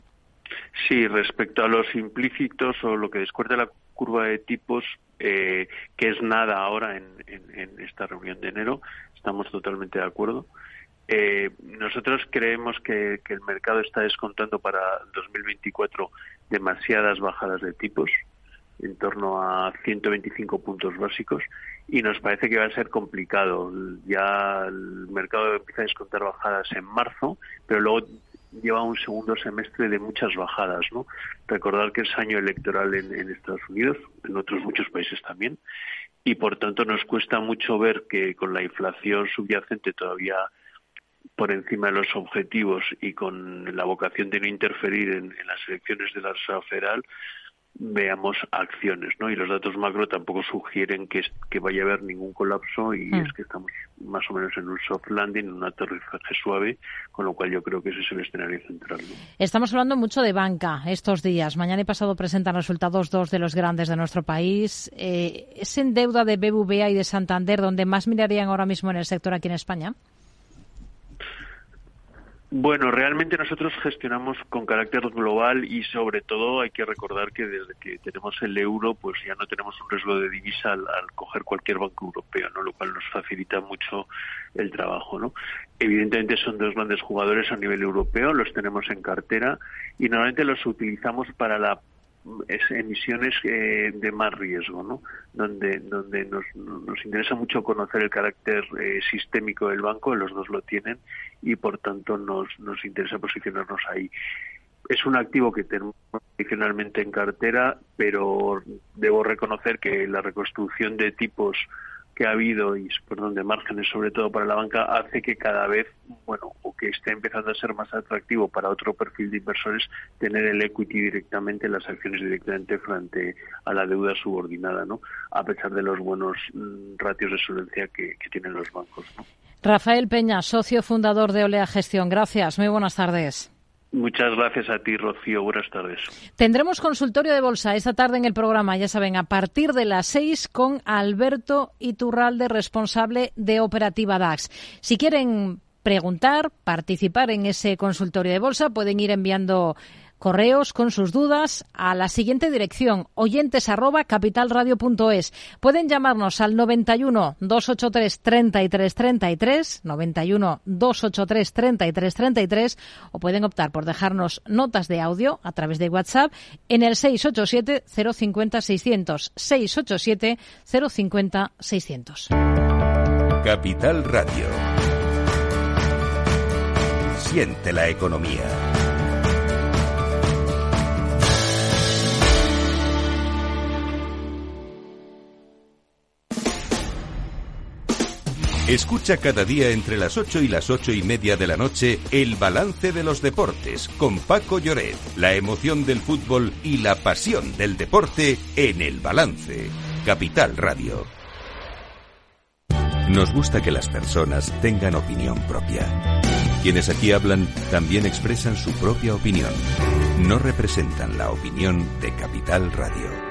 Sí, respecto a los implícitos o lo que descuenta la curva de tipos, eh, que es nada ahora en, esta reunión de enero. Estamos totalmente de acuerdo. Eh, nosotros creemos que, el mercado está descontando para 2024 demasiadas bajadas de tipos, en torno a 125 puntos básicos, y nos parece que va a ser complicado. Ya el mercado empieza a descontar bajadas en marzo, pero luego lleva un segundo semestre de muchas bajadas, ¿no? Recordar que es año electoral en, Estados Unidos, en otros muchos países también, y por tanto nos cuesta mucho ver que con la inflación subyacente todavía por encima de los objetivos y con la vocación de no interferir en, las elecciones de la Reserva Federal, veamos acciones, ¿no? Y los datos macro tampoco sugieren que, que vaya a haber ningún colapso y hmm. es que estamos más o menos en un soft landing, en un aterrizaje suave, con lo cual yo creo que ese es el escenario central. Estamos hablando mucho de banca estos días. Mañana y pasado presentan resultados dos de los grandes de nuestro país. Eh, ¿Es en deuda de BBVA y de Santander donde más mirarían ahora mismo en el sector aquí en España? Bueno, realmente nosotros gestionamos con carácter global y sobre todo hay que recordar que desde que tenemos el euro, pues ya no tenemos un riesgo de divisa al, coger cualquier banco europeo, ¿no? Lo cual nos facilita mucho el trabajo, ¿no? Evidentemente son dos grandes jugadores a nivel europeo, los tenemos en cartera y normalmente los utilizamos para la es emisiones eh, de más riesgo, ¿no? Donde, donde nos, nos interesa mucho conocer el carácter eh, sistémico del banco, los dos lo tienen, y por tanto nos, nos interesa posicionarnos ahí. Es un activo que tenemos tradicionalmente en cartera, pero debo reconocer que la reconstrucción de tipos que ha habido y perdón de márgenes sobre todo para la banca hace que cada vez bueno o que esté empezando a ser más atractivo para otro perfil de inversores tener el equity directamente las acciones directamente frente a la deuda subordinada no a pesar de los buenos mm, ratios de solvencia que, tienen los bancos. Rafael Peña socio fundador de Olea Gestión. Gracias. Muy buenas tardes Muchas gracias a ti, Rocío. Buenas tardes. Tendremos consultorio de bolsa esta tarde en el programa, ya saben, a partir de las seis con Alberto Iturralde, responsable de Operativa DAX. Si quieren preguntar, participar en ese consultorio de bolsa, pueden ir enviando correos con sus dudas a la siguiente dirección oyentes arroba capitalradio.es. Pueden llamarnos al 91 283 33 33 91 283 33 33 o pueden optar por dejarnos notas de audio a través de WhatsApp en el 687 050 600 687 050 600. Capital Radio. Siente la economía. Escucha cada día entre las 8 y las ocho y media de la noche el balance de los deportes con Paco Lloret, la emoción del fútbol y la pasión del deporte en el balance. Capital Radio. Nos gusta que las personas tengan opinión propia. Quienes aquí hablan también expresan su propia opinión. No representan la opinión de Capital Radio.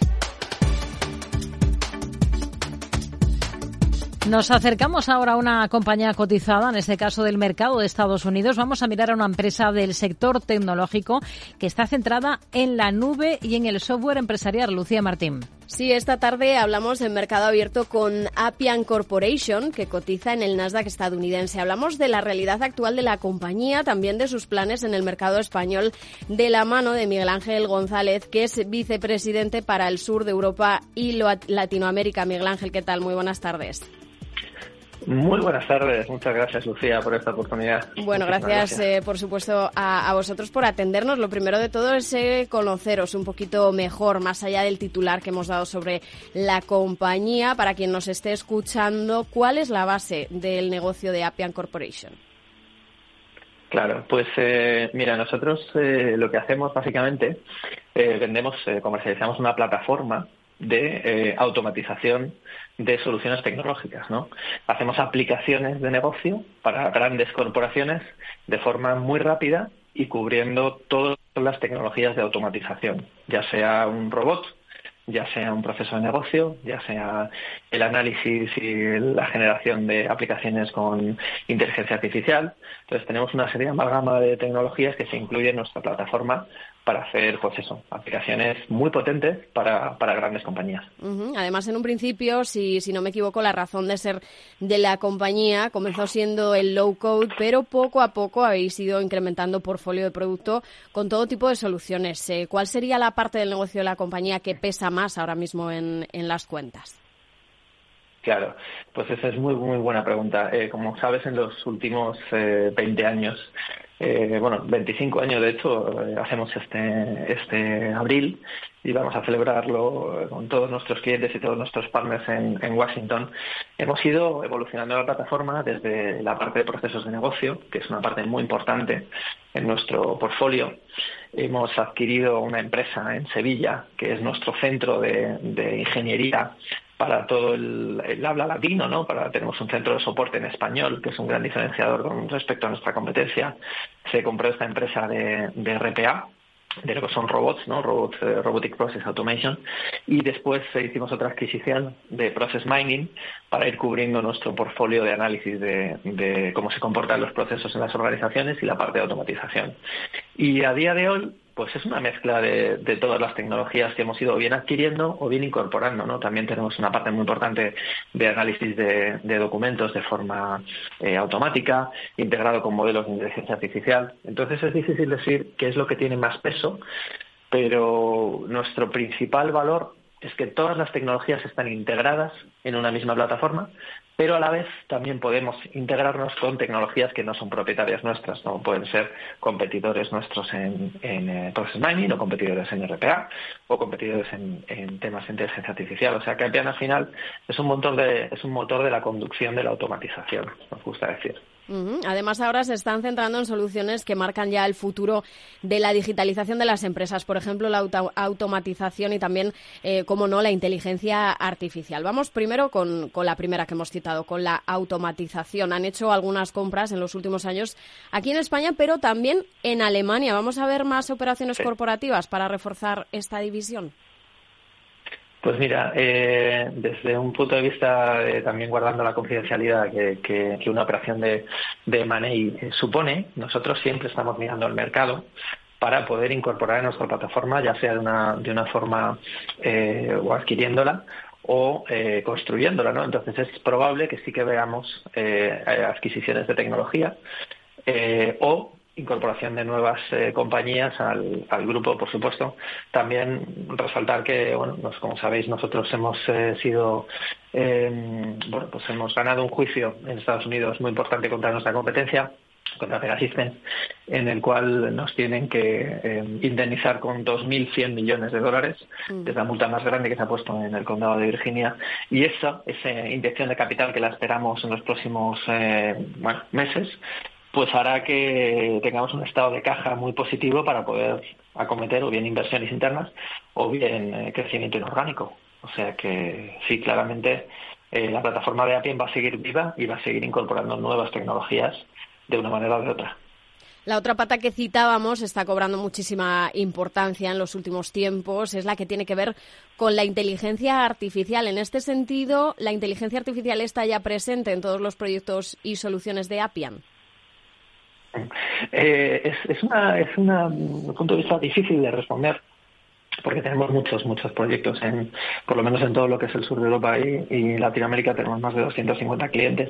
Nos acercamos ahora a una compañía cotizada, en este caso del mercado de Estados Unidos. Vamos a mirar a una empresa del sector tecnológico que está centrada en la nube y en el software empresarial. Lucía Martín. Sí, esta tarde hablamos del mercado abierto con Appian Corporation, que cotiza en el Nasdaq estadounidense. Hablamos de la realidad actual de la compañía, también de sus planes en el mercado español, de la mano de Miguel Ángel González, que es vicepresidente para el sur de Europa y Latinoamérica. Miguel Ángel, ¿qué tal? Muy buenas tardes. Muy buenas tardes, muchas gracias Lucía por esta oportunidad. Bueno, gracias, eh, por supuesto a, vosotros por atendernos. Lo primero de todo es eh, conoceros un poquito mejor, más allá del titular que hemos dado sobre la compañía. Para quien nos esté escuchando, ¿cuál es la base del negocio de Appian Corporation? Claro, pues eh, mira, nosotros lo que hacemos básicamente, vendemos, comercializamos una plataforma de automatización de soluciones tecnológicas, ¿no? Hacemos aplicaciones de negocio para grandes corporaciones de forma muy rápida y cubriendo todas las tecnologías de automatización, ya sea un robot, ya sea un proceso de negocio, ya sea el análisis y la generación de aplicaciones con inteligencia artificial. Entonces tenemos una serie de amalgama de tecnologías que se incluyen en nuestra plataforma para hacer, pues eso, aplicaciones muy potentes para, para grandes compañías. Además, en un principio, si, si no me equivoco, la razón de ser de la compañía comenzó siendo el low code, pero poco a poco habéis ido incrementando portfolio de producto con todo tipo de soluciones. Eh, ¿Cuál sería la parte del negocio de la compañía que pesa más ahora mismo en las cuentas? Claro, pues esa es muy muy buena pregunta. Eh, como sabes, en los últimos eh, 20 años eh, bueno, 25 años de hecho eh, hacemos este, este abril y vamos a celebrarlo con todos nuestros clientes y todos nuestros partners en, en, Washington. Hemos ido evolucionando la plataforma desde la parte de procesos de negocio, que es una parte muy importante en nuestro portfolio. Hemos adquirido una empresa en Sevilla, que es nuestro centro de ingeniería para todo el, habla latino, ¿no? Para, tenemos un centro de soporte en español, que es un gran diferenciador con respecto a nuestra competencia. Se compró esta empresa de, RPA, de lo que son robots, ¿no? Robots, eh, Robotic Process Automation. Y después hicimos otra adquisición de Process Mining para ir cubriendo nuestro portfolio de análisis de, cómo se comportan los procesos en las organizaciones y la parte de automatización. Y a día de hoy pues es una mezcla de, todas las tecnologías que hemos ido bien adquiriendo o bien incorporando, ¿no? También tenemos una parte muy importante de análisis de, documentos de forma eh, automática, integrado con modelos de inteligencia artificial. Entonces es difícil decir qué es lo que tiene más peso, pero nuestro principal valor es que todas las tecnologías están integradas en una misma plataforma, pero a la vez también podemos integrarnos con tecnologías que no son propietarias nuestras, como pueden ser competidores nuestros en, en eh, Process Mining o competidores en RPA o competidores en, en, temas de inteligencia artificial. O sea que Appian al final es un motor de, es un motor de la conducción de la automatización, nos gusta decir. Además, ahora se están centrando en soluciones que marcan ya el futuro de la digitalización de las empresas, por ejemplo, la automatización y también, eh, como no, la inteligencia artificial. Vamos primero con, la primera que hemos citado, con la automatización. Han hecho algunas compras en los últimos años aquí en España, pero también en Alemania. Vamos a ver más operaciones corporativas para reforzar esta división. Pues mira, eh, desde un punto de vista también guardando la confidencialidad que, una operación de, de Money supone, nosotros siempre estamos mirando al mercado para poder incorporar en nuestra plataforma, ya sea de una, de una forma eh, o adquiriéndola o eh, construyéndola, ¿no? Entonces es probable que sí que veamos adquisiciones de tecnología o incorporación de nuevas eh, compañías al, grupo, por supuesto. También resaltar que, bueno, como sabéis, nosotros hemos eh, sido, em, bueno, pues hemos ganado un juicio en Estados Unidos muy importante contra nuestra competencia contra Pegasystems, en el cual nos tienen que em, indemnizar con 2.100 millones de dólares, mm. es la multa más grande que se ha puesto en el condado de Virginia, y esa, esa inyección de capital que la esperamos en los próximos eh, meses, pues hará que tengamos un estado de caja muy positivo para poder acometer o bien inversiones internas o bien eh, crecimiento inorgánico. O sea que sí, claramente eh, la plataforma de Appian va a seguir viva y va a seguir incorporando nuevas tecnologías de una manera o de otra. La otra pata que citábamos está cobrando muchísima importancia en los últimos tiempos, es la que tiene que ver con la inteligencia artificial. En este sentido, ¿la inteligencia artificial está ya presente en todos los proyectos y soluciones de Appian? Eh, es, es, una, es una, un punto de vista difícil de responder porque tenemos muchos, muchos proyectos, en, por lo menos en todo lo que es el sur de Europa y, y Latinoamérica tenemos más de 250 clientes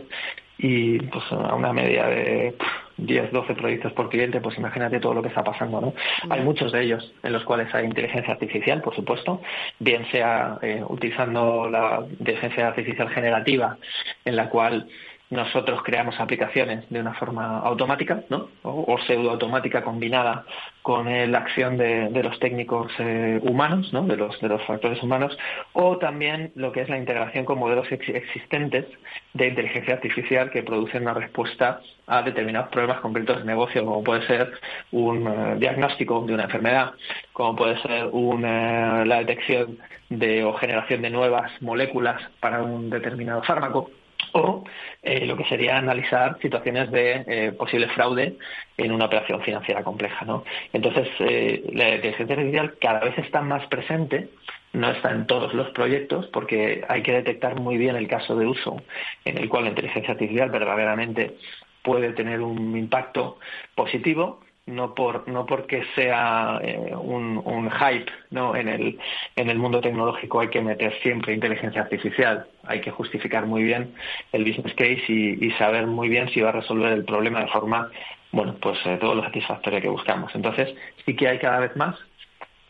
y pues a una media de 10, 12 proyectos por cliente, pues imagínate todo lo que está pasando, ¿no? Hay muchos de ellos en los cuales hay inteligencia artificial, por supuesto, bien sea eh, utilizando la inteligencia artificial generativa, en la cual nosotros creamos aplicaciones de una forma automática, ¿no? O, pseudo automática combinada con la acción de, los técnicos eh, humanos, ¿no? De los, de los factores humanos, o también lo que es la integración con modelos existentes de inteligencia artificial que producen una respuesta a determinados problemas concretos de negocio, como puede ser un eh, diagnóstico de una enfermedad, como puede ser una, la detección de o generación de nuevas moléculas para un determinado fármaco o eh, lo que sería analizar situaciones de eh, posible fraude en una operación financiera compleja. ¿no? Entonces, eh, la inteligencia artificial cada vez está más presente, no está en todos los proyectos, porque hay que detectar muy bien el caso de uso en el cual la inteligencia artificial verdaderamente puede tener un impacto positivo no por no porque sea eh, un, un, hype no en el en el mundo tecnológico hay que meter siempre inteligencia artificial. Hay que justificar muy bien el business case y, saber muy bien si va a resolver el problema de forma bueno pues eh, todo lo satisfactoria que buscamos. Entonces sí que hay cada vez más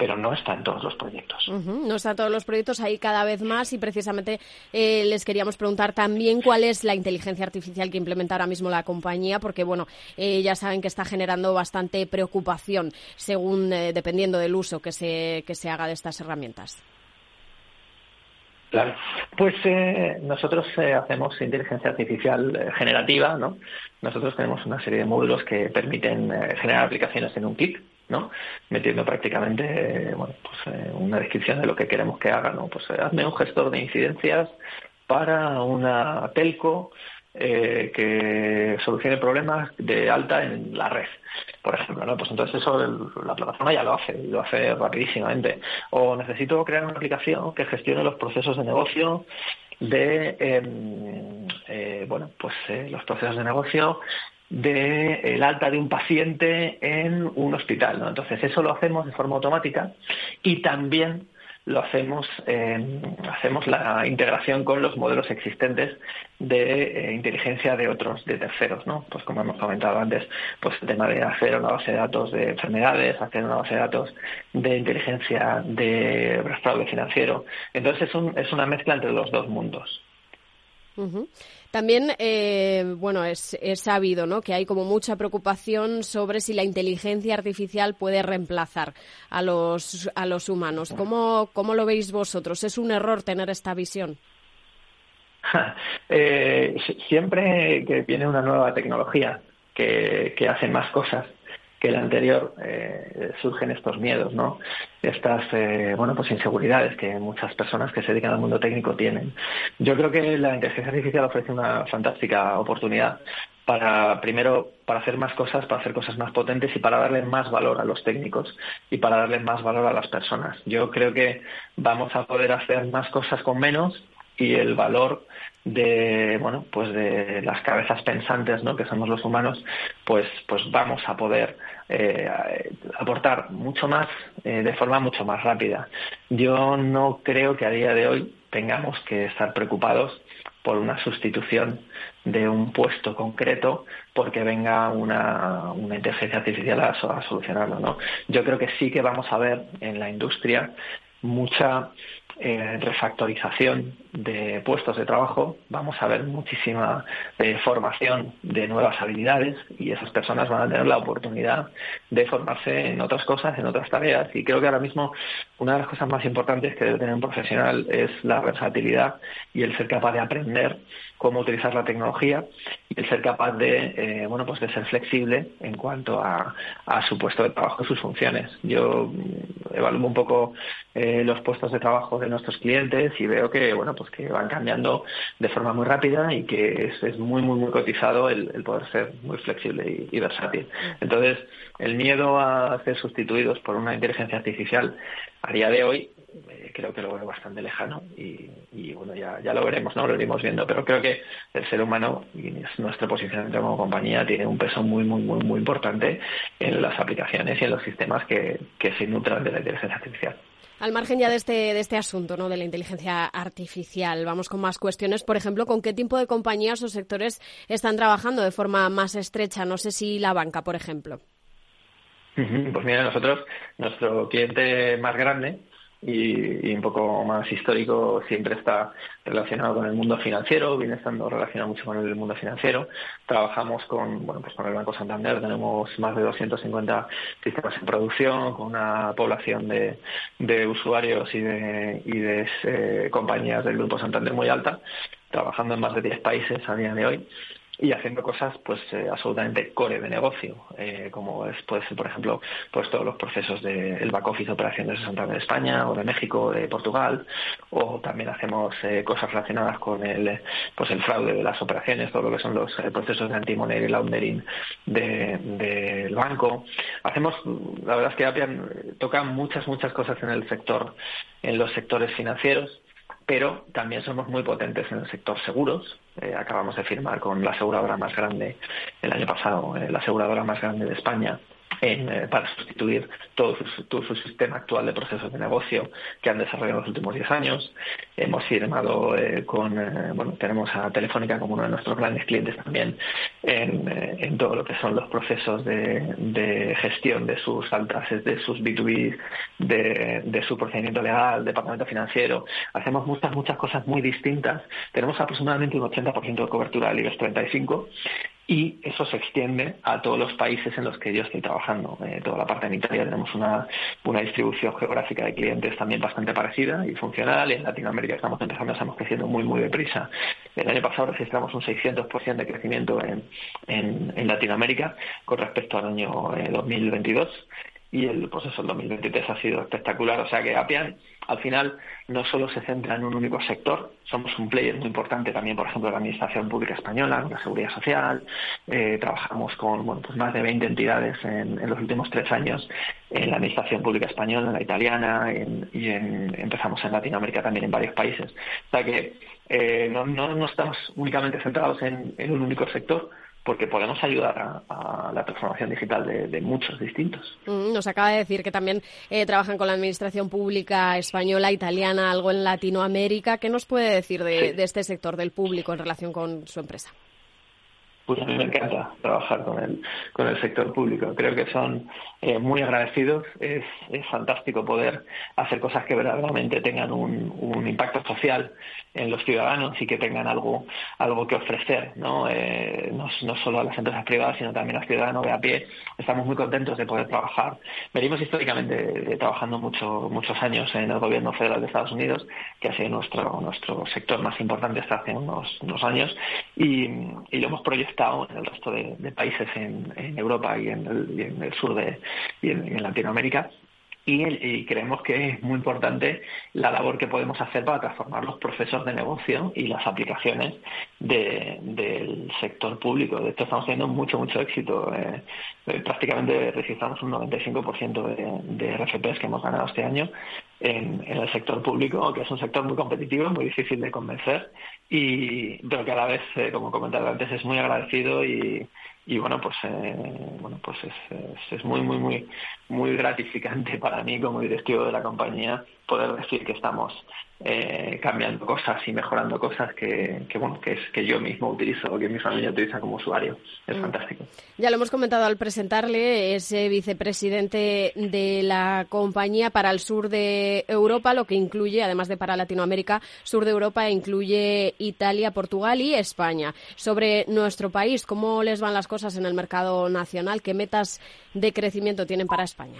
pero no está en todos los proyectos. No está en todos los proyectos, hay cada vez más y precisamente eh, les queríamos preguntar también cuál es la inteligencia artificial que implementa ahora mismo la compañía, porque bueno, eh, ya saben que está generando bastante preocupación según eh, dependiendo del uso que se, que se haga de estas herramientas. Claro. Pues nosotros hacemos inteligencia artificial generativa, ¿no? Nosotros tenemos una serie de módulos que permiten generar aplicaciones en un clic, Metiendo prácticamente, eh, pues eh, una descripción de lo que queremos que haga, ¿no? Pues eh, hazme un gestor de incidencias para una telco que solucione problemas de alta en la red, por ejemplo, ¿no? Pues entonces eso la plataforma ya lo hace, lo hace rapidísimamente. O necesito crear una aplicación que gestione los procesos de negocio de, em, bueno, pues los procesos de negocio del el alta de un paciente en un hospital. ¿no? Entonces, eso lo hacemos de forma automática y también lo hacemos, eh, hacemos la integración con los modelos existentes de eh, inteligencia de otros, de terceros, ¿no? Pues como hemos comentado antes, pues el tema de hacer una base de datos de enfermedades, hacer una base de datos de inteligencia de fraude financiero. Entonces es, un, es una mezcla entre los dos mundos. También, eh, bueno, es, sabido ¿no? que hay como mucha preocupación sobre si la inteligencia artificial puede reemplazar a los, a los humanos. ¿Cómo, ¿Cómo lo veis vosotros? ¿Es un error tener esta visión? Eh, siempre que viene una nueva tecnología que, que hace más cosas que el anterior eh, surgen estos miedos, ¿no? Estas, eh, bueno, pues inseguridades que muchas personas que se dedican al mundo técnico tienen. Yo creo que la inteligencia artificial ofrece una fantástica oportunidad para, primero, para hacer más cosas, para hacer cosas más potentes y para darle más valor a los técnicos y para darle más valor a las personas. Yo creo que vamos a poder hacer más cosas con menos y el valor de bueno pues de las cabezas pensantes ¿no? que somos los humanos pues pues vamos a poder eh, aportar mucho más eh, de forma mucho más rápida yo no creo que a día de hoy tengamos que estar preocupados por una sustitución de un puesto concreto porque venga una, una inteligencia artificial a, a solucionarlo no yo creo que sí que vamos a ver en la industria mucha refactorización de puestos de trabajo, vamos a ver muchísima eh, formación de nuevas habilidades y esas personas van a tener la oportunidad de formarse en otras cosas, en otras tareas. Y creo que ahora mismo una de las cosas más importantes que debe tener un profesional es la versatilidad y el ser capaz de aprender cómo utilizar la tecnología y el ser capaz de, eh, bueno, pues de ser flexible en cuanto a, a, su puesto de trabajo y sus funciones. Yo mm, evalúo un poco eh, los puestos de trabajo de nuestros clientes y veo que, bueno, pues que van cambiando de forma muy rápida y que es, es muy, muy, muy cotizado el, poder ser muy flexible y, versátil. Entonces, el miedo a ser sustituidos por una inteligencia artificial a día de hoy eh, creo que lo veo bastante lejano y, bueno, ya, ya lo veremos, ¿no? Lo iremos viendo, pero creo que el ser humano y nuestro posicionamiento como compañía tiene un peso muy, muy, muy, muy importante en las aplicaciones y en los sistemas que, que se nutran de la inteligencia artificial. Al margen ya de este, de este asunto, ¿no? De la inteligencia artificial, vamos con más cuestiones. Por ejemplo, ¿con qué tipo de compañías o sectores están trabajando de forma más estrecha? No sé si la banca, por ejemplo. Pues mira, nosotros, nuestro cliente más grande y, un poco más histórico siempre está relacionado con el mundo financiero, viene estando relacionado mucho con el mundo financiero. Trabajamos con, bueno, pues con el Banco Santander, tenemos más de 250 sistemas en producción, con una población de, de usuarios y de, y de eh, compañías del Grupo Santander muy alta, trabajando en más de 10 países a día de hoy y haciendo cosas pues eh, absolutamente core de negocio, eh, como es pues por ejemplo pues todos los procesos del back office de operaciones de Santander de España o de México o de Portugal o también hacemos eh, cosas relacionadas con el pues el fraude de las operaciones, todo lo que son los procesos de anti-money laundering del de, banco. Hacemos la verdad es que Appian toca muchas muchas cosas en el sector en los sectores financieros pero también somos muy potentes en el sector seguros. Eh, acabamos de firmar con la aseguradora más grande el año pasado, eh, la aseguradora más grande de España, eh, para sustituir todo su, sistema actual de procesos de negocio que han desarrollado en los últimos 10 años. Hemos firmado eh, con, eh, bueno, tenemos a Telefónica como uno de nuestros grandes clientes también en, todo lo que son los procesos de, gestión de sus altas, de sus B2B, de, de su procedimiento legal, departamento financiero. Hacemos muchas, muchas cosas muy distintas. Tenemos aproximadamente un 80% de cobertura del IBEX 35 y eso se extiende a todos los países en los que yo estoy trabajando. Eh, toda la parte en Italia tenemos una, una distribución geográfica de clientes también bastante parecida y funcional. En Latinoamérica estamos empezando, estamos creciendo muy, muy deprisa. El año pasado registramos un 600% de crecimiento en, en, Latinoamérica con respecto al año 2022 eh, y el proceso del 2023 ha sido espectacular. O sea que Appian al final no solo se centra en un único sector, somos un player muy importante también, por ejemplo, la Administración Pública Española, la Seguridad Social, eh, trabajamos con bueno, pues más de 20 entidades en, los últimos tres años en la Administración Pública Española, en la italiana y empezamos en Latinoamérica también en varios países. O sea que eh, no, estamos únicamente centrados en, un único sector, porque podemos ayudar a, la transformación digital de, muchos distintos. Mm, nos acaba de decir que también eh, trabajan con la administración pública española, italiana, algo en Latinoamérica. ¿Qué nos puede decir de este sector del público en relación con su empresa? Pues a mí me encanta trabajar con el, con el sector público. Creo que son eh, muy agradecidos. Es, es, fantástico poder hacer cosas que verdaderamente tengan un, un, impacto social en los ciudadanos y que tengan algo, algo que ofrecer, ¿no? Eh, no, solo a las empresas privadas, sino también a los ciudadanos de a pie. Estamos muy contentos de poder trabajar. Venimos históricamente trabajando mucho, muchos años en el gobierno federal de Estados Unidos, que ha sido nuestro, nuestro sector más importante hasta hace unos, unos años, y, y lo hemos proyectado en el resto de, países en, Europa y en el, sur de, y en, Latinoamérica. Y, creemos que es muy importante la labor que podemos hacer para transformar los procesos de negocio y las aplicaciones del sector público. De hecho, estamos teniendo mucho, mucho éxito. Eh, eh, prácticamente registramos un 95% de, de RFPs que hemos ganado este año en, el sector público, que es un sector muy competitivo, muy difícil de convencer, y pero que a la vez, eh, como comentaba antes, es muy agradecido y, bueno pues eh, bueno pues es, es, muy muy muy muy gratificante para mí como directivo de la compañía poder decir que estamos eh, cambiando cosas y mejorando cosas que, bueno que es que yo mismo utilizo que mi familia utiliza como usuario. Es mm. fantástico. Ya lo hemos comentado al presentarle es vicepresidente de la compañía para el sur de Europa lo que incluye además de para Latinoamérica sur de Europa incluye Italia Portugal y España. Sobre nuestro país cómo les van las cosas en el mercado nacional qué metas de crecimiento tienen para España